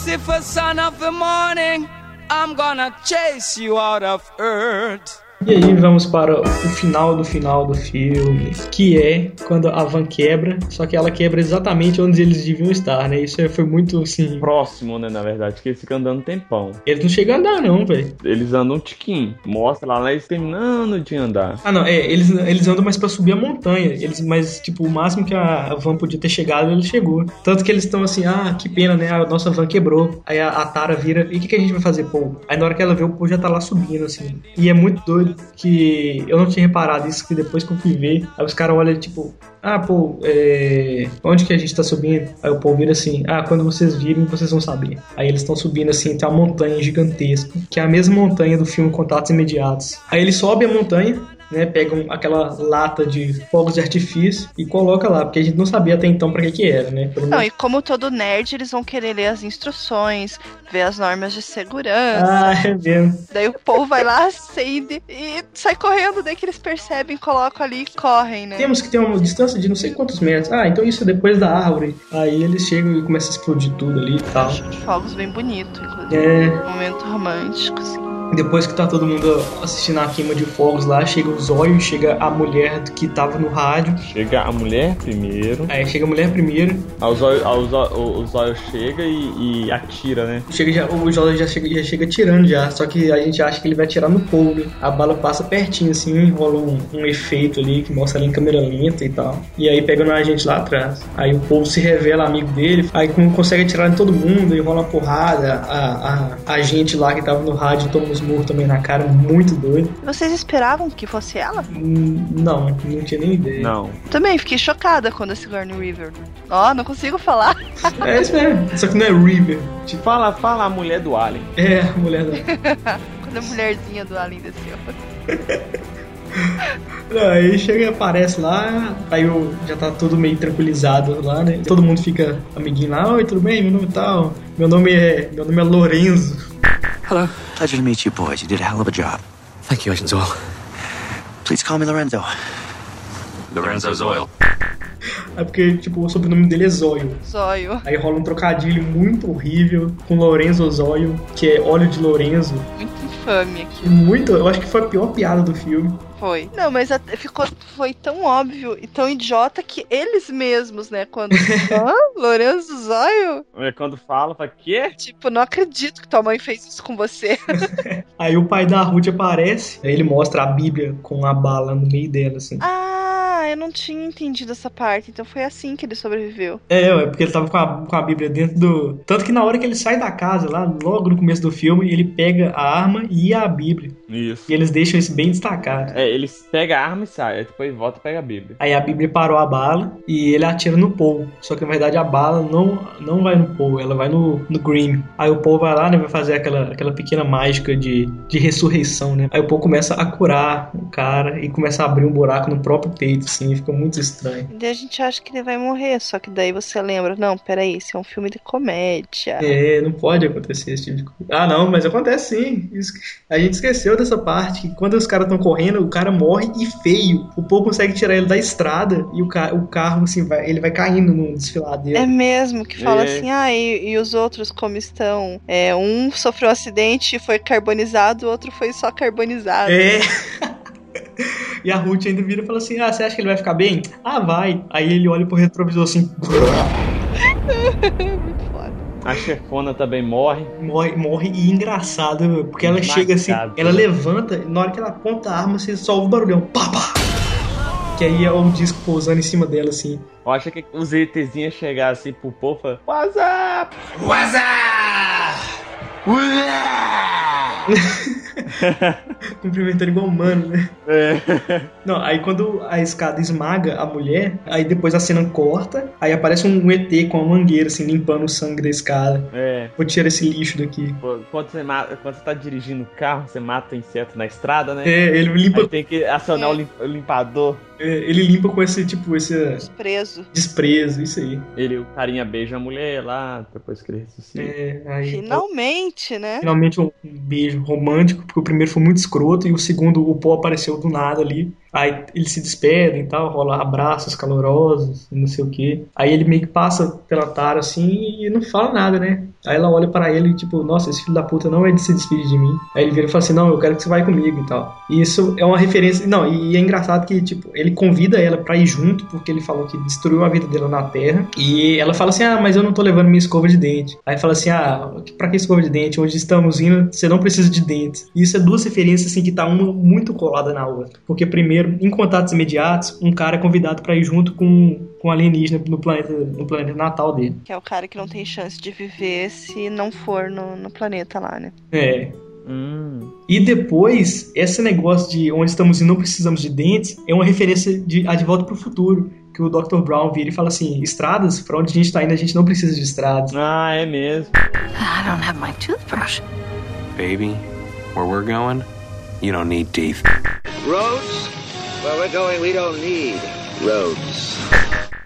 Speaker 10: Lucifer, son of the morning, I'm gonna chase you out of earth.
Speaker 1: E aí vamos para o final do final do filme, que é quando a van quebra, só que ela quebra exatamente onde eles deviam estar, né? Isso foi muito assim.
Speaker 2: Próximo, né, na verdade, que eles ficam andando um tempão.
Speaker 1: Eles não chegam a andar, não, velho.
Speaker 2: Eles andam um tiquinho. Mostra lá, lá eles terminando de andar.
Speaker 1: Ah, não, é, eles, eles andam mais pra subir a montanha. Eles, mas, tipo, o máximo que a van podia ter chegado, ele chegou. Tanto que eles estão assim, ah, que pena, né? A nossa van quebrou. Aí a, a Tara vira, e o que, que a gente vai fazer, pô? Aí na hora que ela vê, o pô já tá lá subindo, assim. E é muito doido que eu não tinha reparado isso, que depois que eu fui ver, aí os caras olham tipo, ah, pô, é... onde que a gente tá subindo? Aí o povo vira assim, ah, quando vocês virem, vocês vão saber. Aí eles estão subindo assim, tem uma montanha gigantesca, que é a mesma montanha do filme Contatos Imediatos. Aí ele sobe a montanha, né, pegam aquela lata de fogos de artifício e coloca lá, porque a gente não sabia até então para que que era, né?
Speaker 3: Pelo não, menos... e como todo nerd, eles vão querer ler as instruções, ver as normas de segurança.
Speaker 1: Ah, é mesmo.
Speaker 3: Daí o povo vai lá, acende e sai correndo, daí que eles percebem, colocam ali e correm, né?
Speaker 1: Temos que ter uma distância de não sei quantos metros. Ah, então isso é depois da árvore. Aí eles chegam e começam a explodir tudo ali e tal.
Speaker 3: Fogos bem bonito, inclusive.
Speaker 1: É.
Speaker 3: Um momento romântico, assim.
Speaker 1: Depois que tá todo mundo assistindo a queima de fogos lá, chega o Zóio, chega a mulher que tava no rádio.
Speaker 2: Chega a mulher primeiro.
Speaker 1: Aí chega a mulher primeiro.
Speaker 2: Aí o Zóio, aí o Zóio, o Zóio chega e, e, atira, né?
Speaker 1: Chega já, o Zóio já chega, já chega atirando já, só que a gente acha que ele vai atirar no né? A bala passa pertinho assim, rola um, um, efeito ali que mostra ali em câmera lenta e tal. E aí pega a gente lá atrás. Aí o Paul se revela amigo dele, aí consegue atirar em todo mundo e rola uma porrada. A, a, a gente lá que tava no rádio toma os murros também na cara, muito doido.
Speaker 3: Vocês esperavam que fosse ela?
Speaker 1: Hum, não, não tinha nem ideia.
Speaker 2: Não.
Speaker 3: Também fiquei chocada quando a Sigourney River. Ó, oh, não consigo falar.
Speaker 1: É isso mesmo, só que não é River.
Speaker 2: Tipo, fala, fala a mulher do Alien.
Speaker 1: É, a mulher do Alien.
Speaker 3: quando a mulherzinha do Alien desceu.
Speaker 1: Não, aí chega e aparece lá, aí eu, já tá tudo meio tranquilizado lá, né? Todo mundo fica amiguinho lá, oi, tudo bem? Meu nome é tal. Meu nome é. Meu nome é Lorenzo.
Speaker 11: Hello. Pleasure to meet you boys. You did a hell of a job.
Speaker 12: Thank you, Agent Zoil.
Speaker 11: Please call me Lorenzo.
Speaker 12: Lorenzo Zoil.
Speaker 1: É porque, tipo, o sobrenome dele é Zóio.
Speaker 3: Zóio.
Speaker 1: Aí rola um trocadilho muito horrível com Lorenzo Zóio, que é óleo de Lorenzo.
Speaker 3: Muito infame aqui.
Speaker 1: Muito, eu acho que foi a pior piada do filme.
Speaker 3: Foi. Não, mas ficou, foi tão óbvio e tão idiota que eles mesmos, né, quando. Hã? Lourenço Zóio?
Speaker 2: É, quando fala, fala, quê?
Speaker 3: Tipo, não acredito que tua mãe fez isso com você.
Speaker 1: aí o pai da Ruth aparece, aí ele mostra a Bíblia com a bala no meio dela, assim.
Speaker 3: Ah, eu não tinha entendido essa parte, então foi assim que ele sobreviveu.
Speaker 1: É, é porque ele tava com a, com a Bíblia dentro do. Tanto que na hora que ele sai da casa, lá, logo no começo do filme, ele pega a arma e a Bíblia.
Speaker 2: Isso.
Speaker 1: E eles deixam isso bem destacado.
Speaker 2: É, eles pegam a arma e saem, depois volta e pega a Bíblia.
Speaker 1: Aí a Bíblia parou a bala e ele atira no Paul. Só que na verdade a bala não, não vai no Paul, ela vai no, no Grimm. Aí o Paul vai lá, né, vai fazer aquela, aquela pequena mágica de, de ressurreição, né? Aí o Paul começa a curar o cara e começa a abrir um buraco no próprio peito, assim, fica muito estranho.
Speaker 3: E daí a gente acha que ele vai morrer, só que daí você lembra, não, peraí, isso é um filme de comédia.
Speaker 1: É, não pode acontecer esse tipo de coisa. Ah, não, mas acontece sim. Isso, a gente esqueceu dessa parte, que quando os caras estão correndo, o cara morre e feio. O povo consegue tirar ele da estrada e o, ca o carro, assim, vai, ele vai caindo no desfiladeiro.
Speaker 3: É mesmo, que fala é. assim, ah, e, e, os outros como estão? É, um sofreu um acidente e foi carbonizado, o outro foi só carbonizado.
Speaker 1: É. E a Ruth ainda vira e fala assim: Ah, você acha que ele vai ficar bem? Ah, vai. Aí ele olha pro retrovisor assim.
Speaker 2: A chefona também morre.
Speaker 1: Morre, morre e engraçado, porque ela chega assim, ela levanta, na hora que ela aponta a arma, você só ouve o barulhão. Pá, pá. Que aí é um disco pousando em cima dela, assim.
Speaker 2: Eu acho que os ETzinhos chegar assim pro povo
Speaker 1: WhatsApp!
Speaker 12: WhatsApp!
Speaker 1: Cumprimentando igual humano, né?
Speaker 2: É.
Speaker 1: Não, aí quando a escada esmaga a mulher, aí depois a cena corta, aí aparece um ET com uma mangueira, assim, limpando o sangue da escada.
Speaker 2: É.
Speaker 1: Vou tirar esse lixo daqui.
Speaker 2: Quando você, mata, quando você tá dirigindo o carro, você mata o inseto na estrada, né?
Speaker 1: É, ele limpa.
Speaker 2: Aí tem que acionar é. o limpador.
Speaker 1: É, ele limpa com esse, tipo, esse...
Speaker 3: Desprezo.
Speaker 1: Desprezo, isso aí.
Speaker 2: Ele, o carinha beija a mulher lá, depois que ele ressuscita.
Speaker 1: É, aí...
Speaker 3: Finalmente, né?
Speaker 1: Finalmente um beijo romântico, porque o primeiro foi muito escroto e o segundo, o pó apareceu do nada ali. Aí eles se despedem e tal, rola abraços calorosos, não sei o que. Aí ele meio que passa pela Tara assim e não fala nada, né? Aí ela olha para ele e tipo, nossa, esse filho da puta não é de se despedir de mim. Aí ele vira e fala assim, não, eu quero que você vá comigo e tal. E isso é uma referência, não, e é engraçado que tipo, ele convida ela para ir junto porque ele falou que destruiu a vida dela na Terra. E ela fala assim, ah, mas eu não tô levando minha escova de dente. Aí fala assim, ah, pra que escova de dente? Hoje estamos indo, você não precisa de dentes. E isso é duas referências assim que tá uma muito colada na outra. Porque primeiro, em contatos imediatos, um cara é convidado para ir junto com, com um alienígena no planeta, no planeta natal dele.
Speaker 3: Que é o cara que não tem chance de viver se não for no, no planeta lá, né?
Speaker 1: É.
Speaker 2: Hum.
Speaker 1: E depois, esse negócio de onde estamos e não precisamos de dentes é uma referência de A de Volta pro Futuro. Que o Dr. Brown vira e fala assim: estradas? Pra onde a gente tá indo, a gente não precisa de estradas.
Speaker 2: Ah, é mesmo.
Speaker 13: I don't have my toothbrush.
Speaker 12: Baby, where we're going, you don't need teeth.
Speaker 8: Roads? Where we're going, we don't need roads.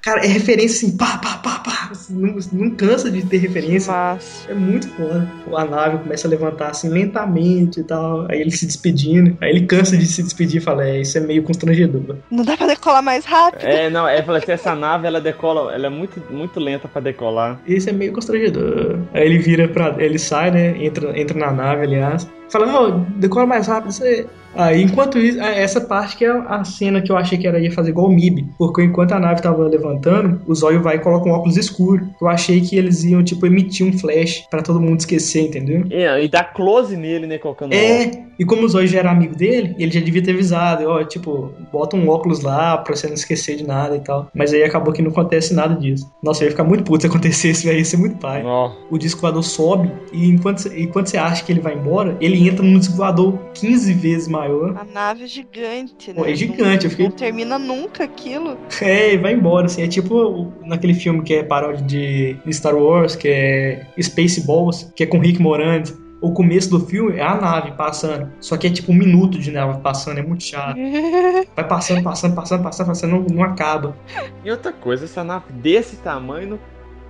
Speaker 1: Cara, é referência assim, pá, pá, pá, pá. Assim, não, não cansa de ter referência.
Speaker 3: Mas...
Speaker 1: É muito foda. A nave começa a levantar assim lentamente e tal. Aí ele se despedindo. Aí ele cansa de se despedir e fala: É, isso é meio constrangedor.
Speaker 3: Não dá pra decolar mais rápido.
Speaker 2: É, não, é, fala assim, essa nave ela decola, ela é muito, muito lenta pra decolar.
Speaker 1: Isso é meio constrangedor. Aí ele vira pra. Ele sai, né? Entra, entra na nave, aliás. Fala, não, decola mais rápido. Você. Aí, enquanto isso, é, essa parte que é a cena que eu achei que era ia fazer igual o MIB. Porque enquanto a nave tava levantando, o Zóio vai e coloca um óculos escuro. Eu achei que eles iam, tipo, emitir um flash pra todo mundo esquecer, entendeu?
Speaker 2: É, e dá close nele, né, colocando
Speaker 1: É, e como o Zóio já era amigo dele, ele já devia ter avisado, ó, tipo, bota um óculos lá pra você não esquecer de nada e tal. Mas aí acabou que não acontece nada disso. Nossa, eu ia ficar muito puto se acontecesse, velho, ia ser muito pai.
Speaker 2: Ó.
Speaker 1: O disco voador sobe e enquanto, enquanto você acha que ele vai embora, ele entra num disco voador 15 vezes maior.
Speaker 3: A nave é gigante, né?
Speaker 1: Pô, é gigante, eu fiquei-
Speaker 3: Não termina nunca aquilo.
Speaker 1: É, e vai embora, assim. É tipo naquele filme que é paródia de Star Wars, que é Spaceballs, que é com Rick Moranis. O começo do filme é a nave passando. Só que é tipo um minuto de nave passando, é muito chato. Vai passando, passando, passando, passando, passando, não, não acaba.
Speaker 2: E outra coisa, essa nave desse tamanho não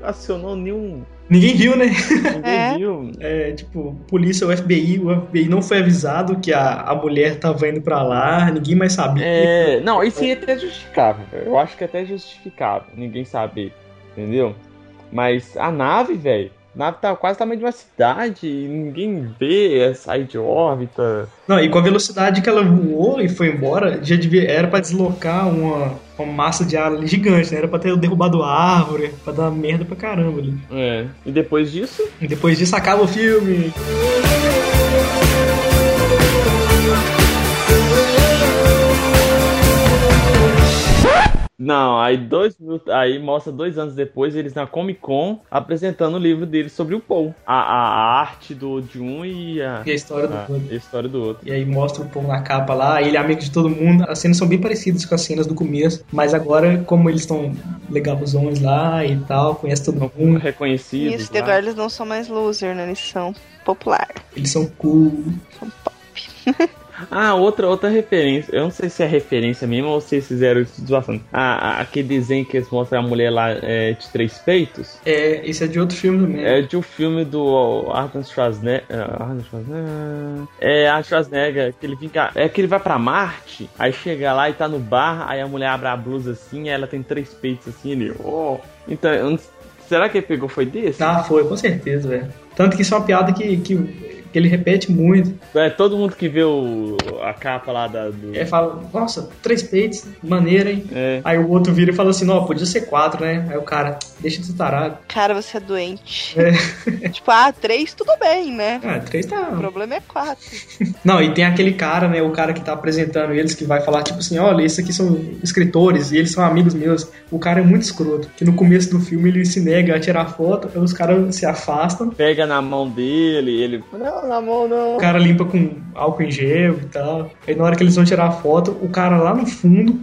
Speaker 2: acionou nenhum.
Speaker 1: Ninguém viu, né?
Speaker 2: Ninguém
Speaker 3: É.
Speaker 2: viu.
Speaker 1: É, tipo, polícia, o FBI, o FBI não foi avisado que a, a mulher tava indo pra lá, ninguém mais sabia.
Speaker 2: É, não, isso aí é até justificável. Eu acho que é até justificável. Ninguém sabe, entendeu? Mas a nave, velho. Nave tá quase tamanho de uma cidade e ninguém vê, é sair de órbita.
Speaker 1: Não, e com a velocidade que ela voou e foi embora, já devia, era pra deslocar uma, uma massa de ar ali gigante, né? Era pra ter derrubado a árvore, pra dar merda pra caramba ali.
Speaker 2: É. E depois disso,
Speaker 1: E depois disso acaba o filme.
Speaker 2: Não, aí dois aí mostra dois anos depois eles na Comic Con apresentando o livro deles sobre o Paul. A, a, a arte do, de um e a,
Speaker 1: E a história do
Speaker 2: a,
Speaker 1: outro.
Speaker 2: a história do outro.
Speaker 1: E aí mostra o Paul na capa lá, ele é amigo de todo mundo. As cenas são bem parecidas com as cenas do começo, mas agora, como eles estão legalzões lá e tal, conhece todo mundo,
Speaker 2: Reconhecidos.
Speaker 3: Isso,
Speaker 2: lá.
Speaker 3: agora eles não são mais loser, né? Eles são popular.
Speaker 1: eles são cool.
Speaker 3: São pop.
Speaker 2: Ah, outra, outra referência. Eu não sei se é referência mesmo ou se eles fizeram isso de zoação. Ah, ah, aquele desenho que eles mostram a mulher lá é, de três peitos.
Speaker 1: É, esse é de outro filme também.
Speaker 2: É de um filme do Arnold Schwarzenegger. ah, Arnold Schwarzenegger. É, Arnold Schwarzenegger, que ele fica. É que ele vai pra Marte, aí chega lá e tá no bar, aí a mulher abre a blusa assim, aí ela tem três peitos assim, ele. Oh. Então, será que ele pegou foi desse?
Speaker 1: Ah, foi, com certeza, velho. Tanto que isso é uma piada que, que, que ele repete muito.
Speaker 2: É, todo mundo que vê o, a capa lá da, do.
Speaker 1: Ele fala, nossa, três peitos, maneira, hein?
Speaker 2: É.
Speaker 1: Aí o outro vira e fala assim, não, podia ser quatro, né? Aí o cara, deixa de ser tarado.
Speaker 3: Cara, você é doente.
Speaker 1: É.
Speaker 3: tipo, ah, três tudo bem, né?
Speaker 1: Ah, três
Speaker 3: O
Speaker 1: tá.
Speaker 3: problema é quatro.
Speaker 1: Não, e tem aquele cara, né? O cara que tá apresentando eles que vai falar, tipo assim, olha, esses aqui são escritores e eles são amigos meus. O cara é muito escroto. Que no começo do filme ele se nega a tirar foto, aí os caras se afastam.
Speaker 2: Pega na mão dele, ele. Não, na mão não.
Speaker 1: O cara limpa com álcool em gel e tal. Aí na hora que eles vão tirar a foto, o cara lá no fundo,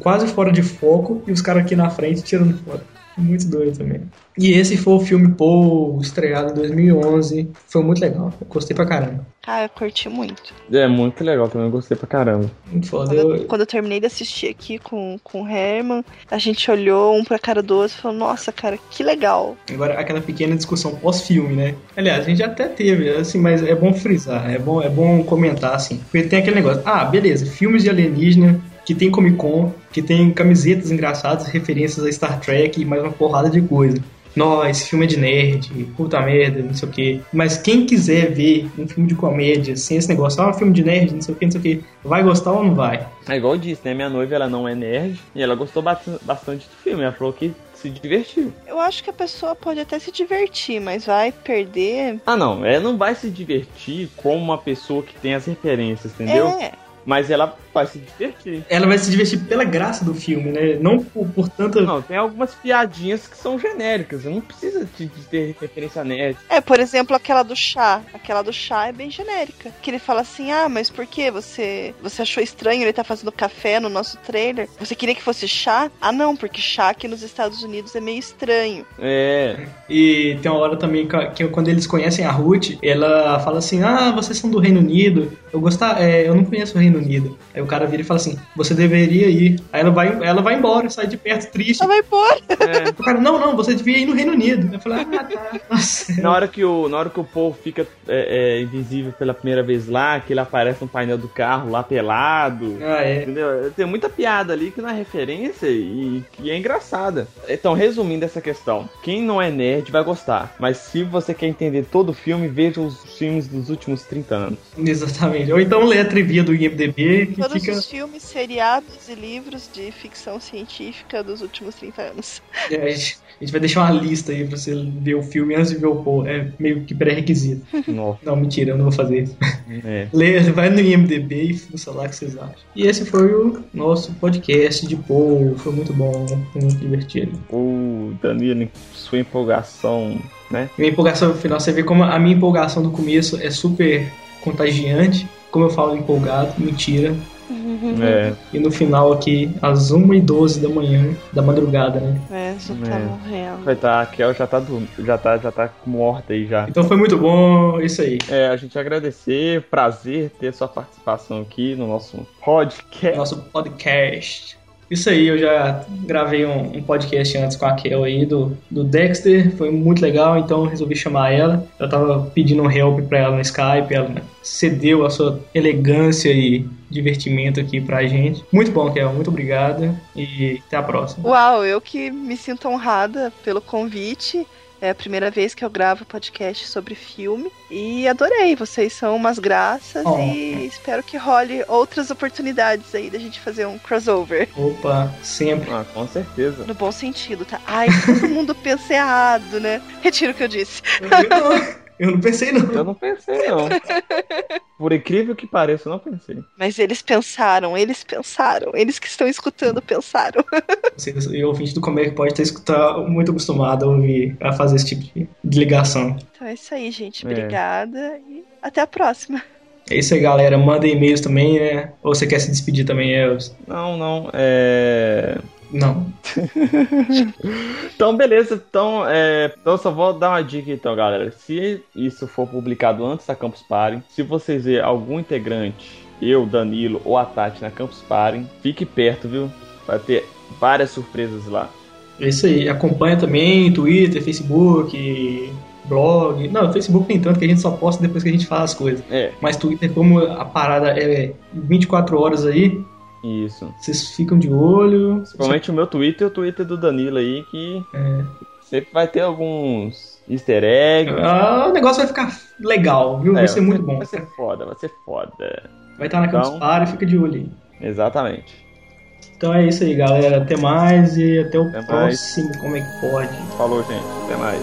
Speaker 1: quase fora de foco, e os caras aqui na frente tirando foto. Muito doido também. E esse foi o filme Paul, estreado em 2011. Foi muito legal. Eu gostei pra caramba.
Speaker 3: Cara, eu curti muito.
Speaker 2: É muito legal também, eu gostei pra caramba.
Speaker 1: Muito foda.
Speaker 3: Quando eu,
Speaker 1: Eu,
Speaker 3: quando eu terminei de assistir aqui com, com o Herman, a gente olhou um pra cara do outro e falou, nossa, cara, que legal.
Speaker 1: Agora, aquela pequena discussão pós-filme, né? Aliás, a gente até teve, assim, mas é bom frisar, é bom, é bom comentar, assim. Porque tem aquele negócio, ah, beleza, filmes de alienígena, que tem Comic Con, que tem camisetas engraçadas, referências a Star Trek e mais uma porrada de coisa. Nossa, esse filme é de nerd, puta merda, não sei o quê. Mas quem quiser ver um filme de comédia, sem esse negócio, ah, um filme de nerd, não sei o quê, não sei o quê, vai gostar ou não vai?
Speaker 2: É igual eu disse, né? Minha noiva ela não é nerd e ela gostou bast- bastante do filme. Ela falou que se divertiu.
Speaker 3: Eu acho que a pessoa pode até se divertir, mas vai perder.
Speaker 2: Ah, não, ela não vai se divertir como uma pessoa que tem as referências, entendeu?
Speaker 3: É.
Speaker 2: Mas ela vai se divertir.
Speaker 1: Ela vai se divertir pela graça do filme, né? Não por, por tanta.
Speaker 2: Não, tem algumas piadinhas que são genéricas. Não precisa de, de ter referência nerd.
Speaker 3: É, por exemplo, aquela do chá. Aquela do chá é bem genérica. Que ele fala assim: ah, mas por que você, você achou estranho ele tá fazendo café no nosso trailer? Você queria que fosse chá? Ah, não, porque chá aqui nos Estados Unidos é meio estranho.
Speaker 2: É.
Speaker 1: E tem uma hora também que, que quando eles conhecem a Ruth, ela fala assim: Ah, vocês são do Reino Unido. Eu gostar, é, eu não conheço o Reino Unido. Aí o cara vira e fala assim: Você deveria ir. Aí ela vai, ela vai embora, sai de perto triste.
Speaker 3: Ela vai embora.
Speaker 1: É. O cara, não, não, você devia ir no Reino Unido. Eu falei, ah, tá. Nossa.
Speaker 2: Na hora que o, na hora que o Paul fica é, é, invisível pela primeira vez lá, que ele aparece no painel do carro lá pelado.
Speaker 1: Ah, é.
Speaker 2: Entendeu? Tem muita piada ali que não é referência e que é engraçada. Então, resumindo essa questão, quem não é nerd vai gostar. Mas se você quer entender todo o filme, veja os filmes dos últimos 30 anos.
Speaker 1: Exatamente. Ou então lê a trivia do IMDB que
Speaker 3: Todos
Speaker 1: fica.
Speaker 3: os filmes, seriados e livros de ficção científica dos últimos 30 anos.
Speaker 1: É, a, gente, a gente vai deixar uma lista aí pra você ver o filme antes de ver o Paul. É meio que pré-requisito. Não, mentira, eu não vou fazer isso.
Speaker 2: É.
Speaker 1: Lê, vai no IMDB e fuça lá o que vocês acham. E esse foi o nosso podcast de Paul. Foi muito bom, foi muito divertido.
Speaker 2: O Danilo, sua empolgação, né?
Speaker 1: Minha empolgação no final, você vê como a minha empolgação do começo é super contagiante. Como eu falo empolgado, mentira.
Speaker 2: É.
Speaker 1: E no final aqui, às 1h12 da manhã, da madrugada, né?
Speaker 3: É, já tá
Speaker 2: É.
Speaker 3: morrendo.
Speaker 2: Vai tá, a Kel já tá, já tá, já tá morta aí já.
Speaker 1: Então foi muito bom, isso aí.
Speaker 2: É, a gente agradecer, prazer ter sua participação aqui no nosso podcast.
Speaker 1: Nosso podcast. Isso aí, eu já gravei um, um podcast antes com a Kel aí do, do Dexter, foi muito legal, então eu resolvi chamar ela. Eu tava pedindo um help pra ela no Skype, ela cedeu a sua elegância e divertimento aqui pra gente. Muito bom, Kel, muito obrigada e até a próxima.
Speaker 3: Uau, eu que me sinto honrada pelo convite. É a primeira vez que eu gravo podcast sobre filme e adorei. Vocês são umas graças
Speaker 1: Oh.
Speaker 3: e espero que role outras oportunidades aí da gente fazer um crossover.
Speaker 1: Opa, sempre.
Speaker 2: Ah, com certeza.
Speaker 3: No bom sentido, tá? Ai, todo mundo pensa errado, né? Retiro o que eu disse.
Speaker 1: Eu não pensei não.
Speaker 2: Eu não pensei, não. Por incrível que pareça, eu não pensei.
Speaker 3: Mas eles pensaram, eles pensaram. Eles que estão escutando pensaram.
Speaker 1: E o ouvinte do é que pode estar escutar muito acostumado a ouvir, a fazer esse tipo de, ligação.
Speaker 3: Então é isso aí, gente.
Speaker 1: É.
Speaker 3: Obrigada e até a próxima.
Speaker 1: É isso aí, galera. Manda e-mails também, né? Ou você quer se despedir também, Elvis?
Speaker 2: Não, não, é.
Speaker 1: Não.
Speaker 2: Então, beleza. Então, é... então, só vou dar uma dica então, galera. Se isso for publicado antes da Campus Party, se vocês verem algum integrante, eu, Danilo ou a Tati na Campus Party, fique perto, viu? Vai ter várias surpresas lá.
Speaker 1: É isso aí. Acompanha também Twitter, Facebook, blog. Não, Facebook nem tanto, que a gente só posta depois que a gente fala as coisas.
Speaker 2: É.
Speaker 1: Mas Twitter, como a parada é 24 horas aí,
Speaker 2: Isso.
Speaker 1: vocês ficam de olho.
Speaker 2: Principalmente o meu Twitter e o Twitter do Danilo aí, que
Speaker 1: É.
Speaker 2: sempre vai ter alguns easter eggs.
Speaker 1: Ah, o negócio vai ficar legal, viu?
Speaker 2: É,
Speaker 1: vai ser muito bom.
Speaker 2: Vai ser foda, vai ser foda.
Speaker 1: Vai estar na Campus
Speaker 2: Então-
Speaker 1: Party, fica de olho aí.
Speaker 2: Exatamente.
Speaker 1: Então é isso aí, galera. Até mais e até o
Speaker 2: Até mais.
Speaker 1: próximo Como é que pode.
Speaker 2: Falou, gente. Até mais.